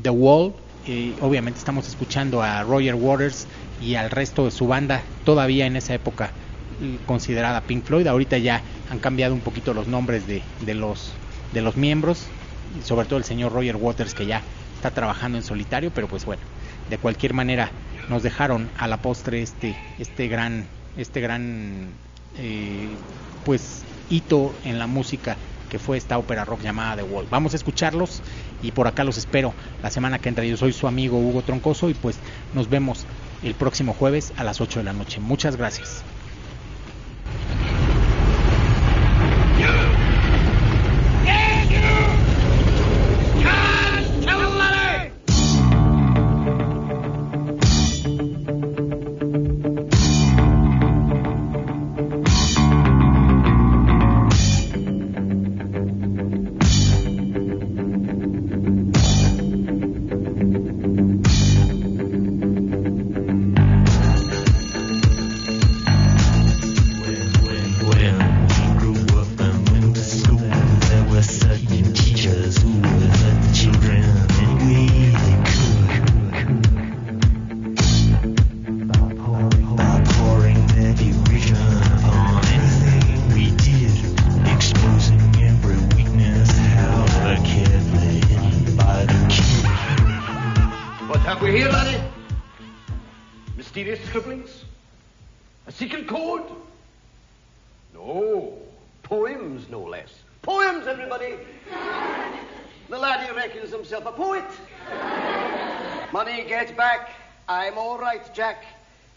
The Wall. Eh, obviamente estamos escuchando a Roger Waters y al resto de su banda todavía en esa época considerada Pink Floyd. Ahorita ya han cambiado un poquito los nombres de, de los, de los miembros, sobre todo el señor Roger Waters que ya está trabajando en solitario, pero pues bueno, de cualquier manera nos dejaron a la postre este, este gran, este gran eh, pues hito en la música que fue esta ópera rock llamada The Wall. Vamos a escucharlos y por acá los espero la semana que entra. Yo soy su amigo Hugo Troncoso y pues nos vemos el próximo jueves a las 8 de la noche. Muchas gracias.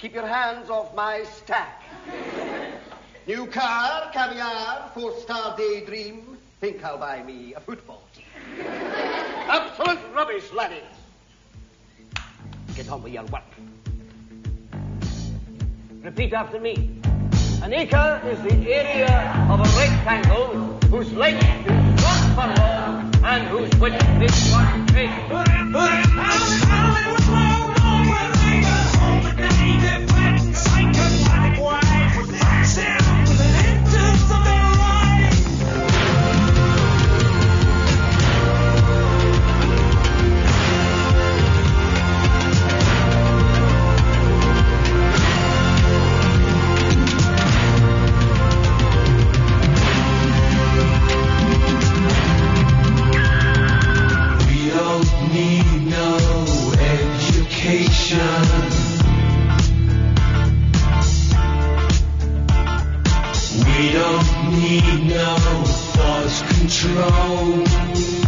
Keep your hands off my stack. New car, caviar, four-star daydream. Think I'll buy me a football team. Absolute rubbish, laddie. Get on with your work. Repeat after me. An acre is the area of a rectangle whose length is one furlong and whose width is one don't need no thought control.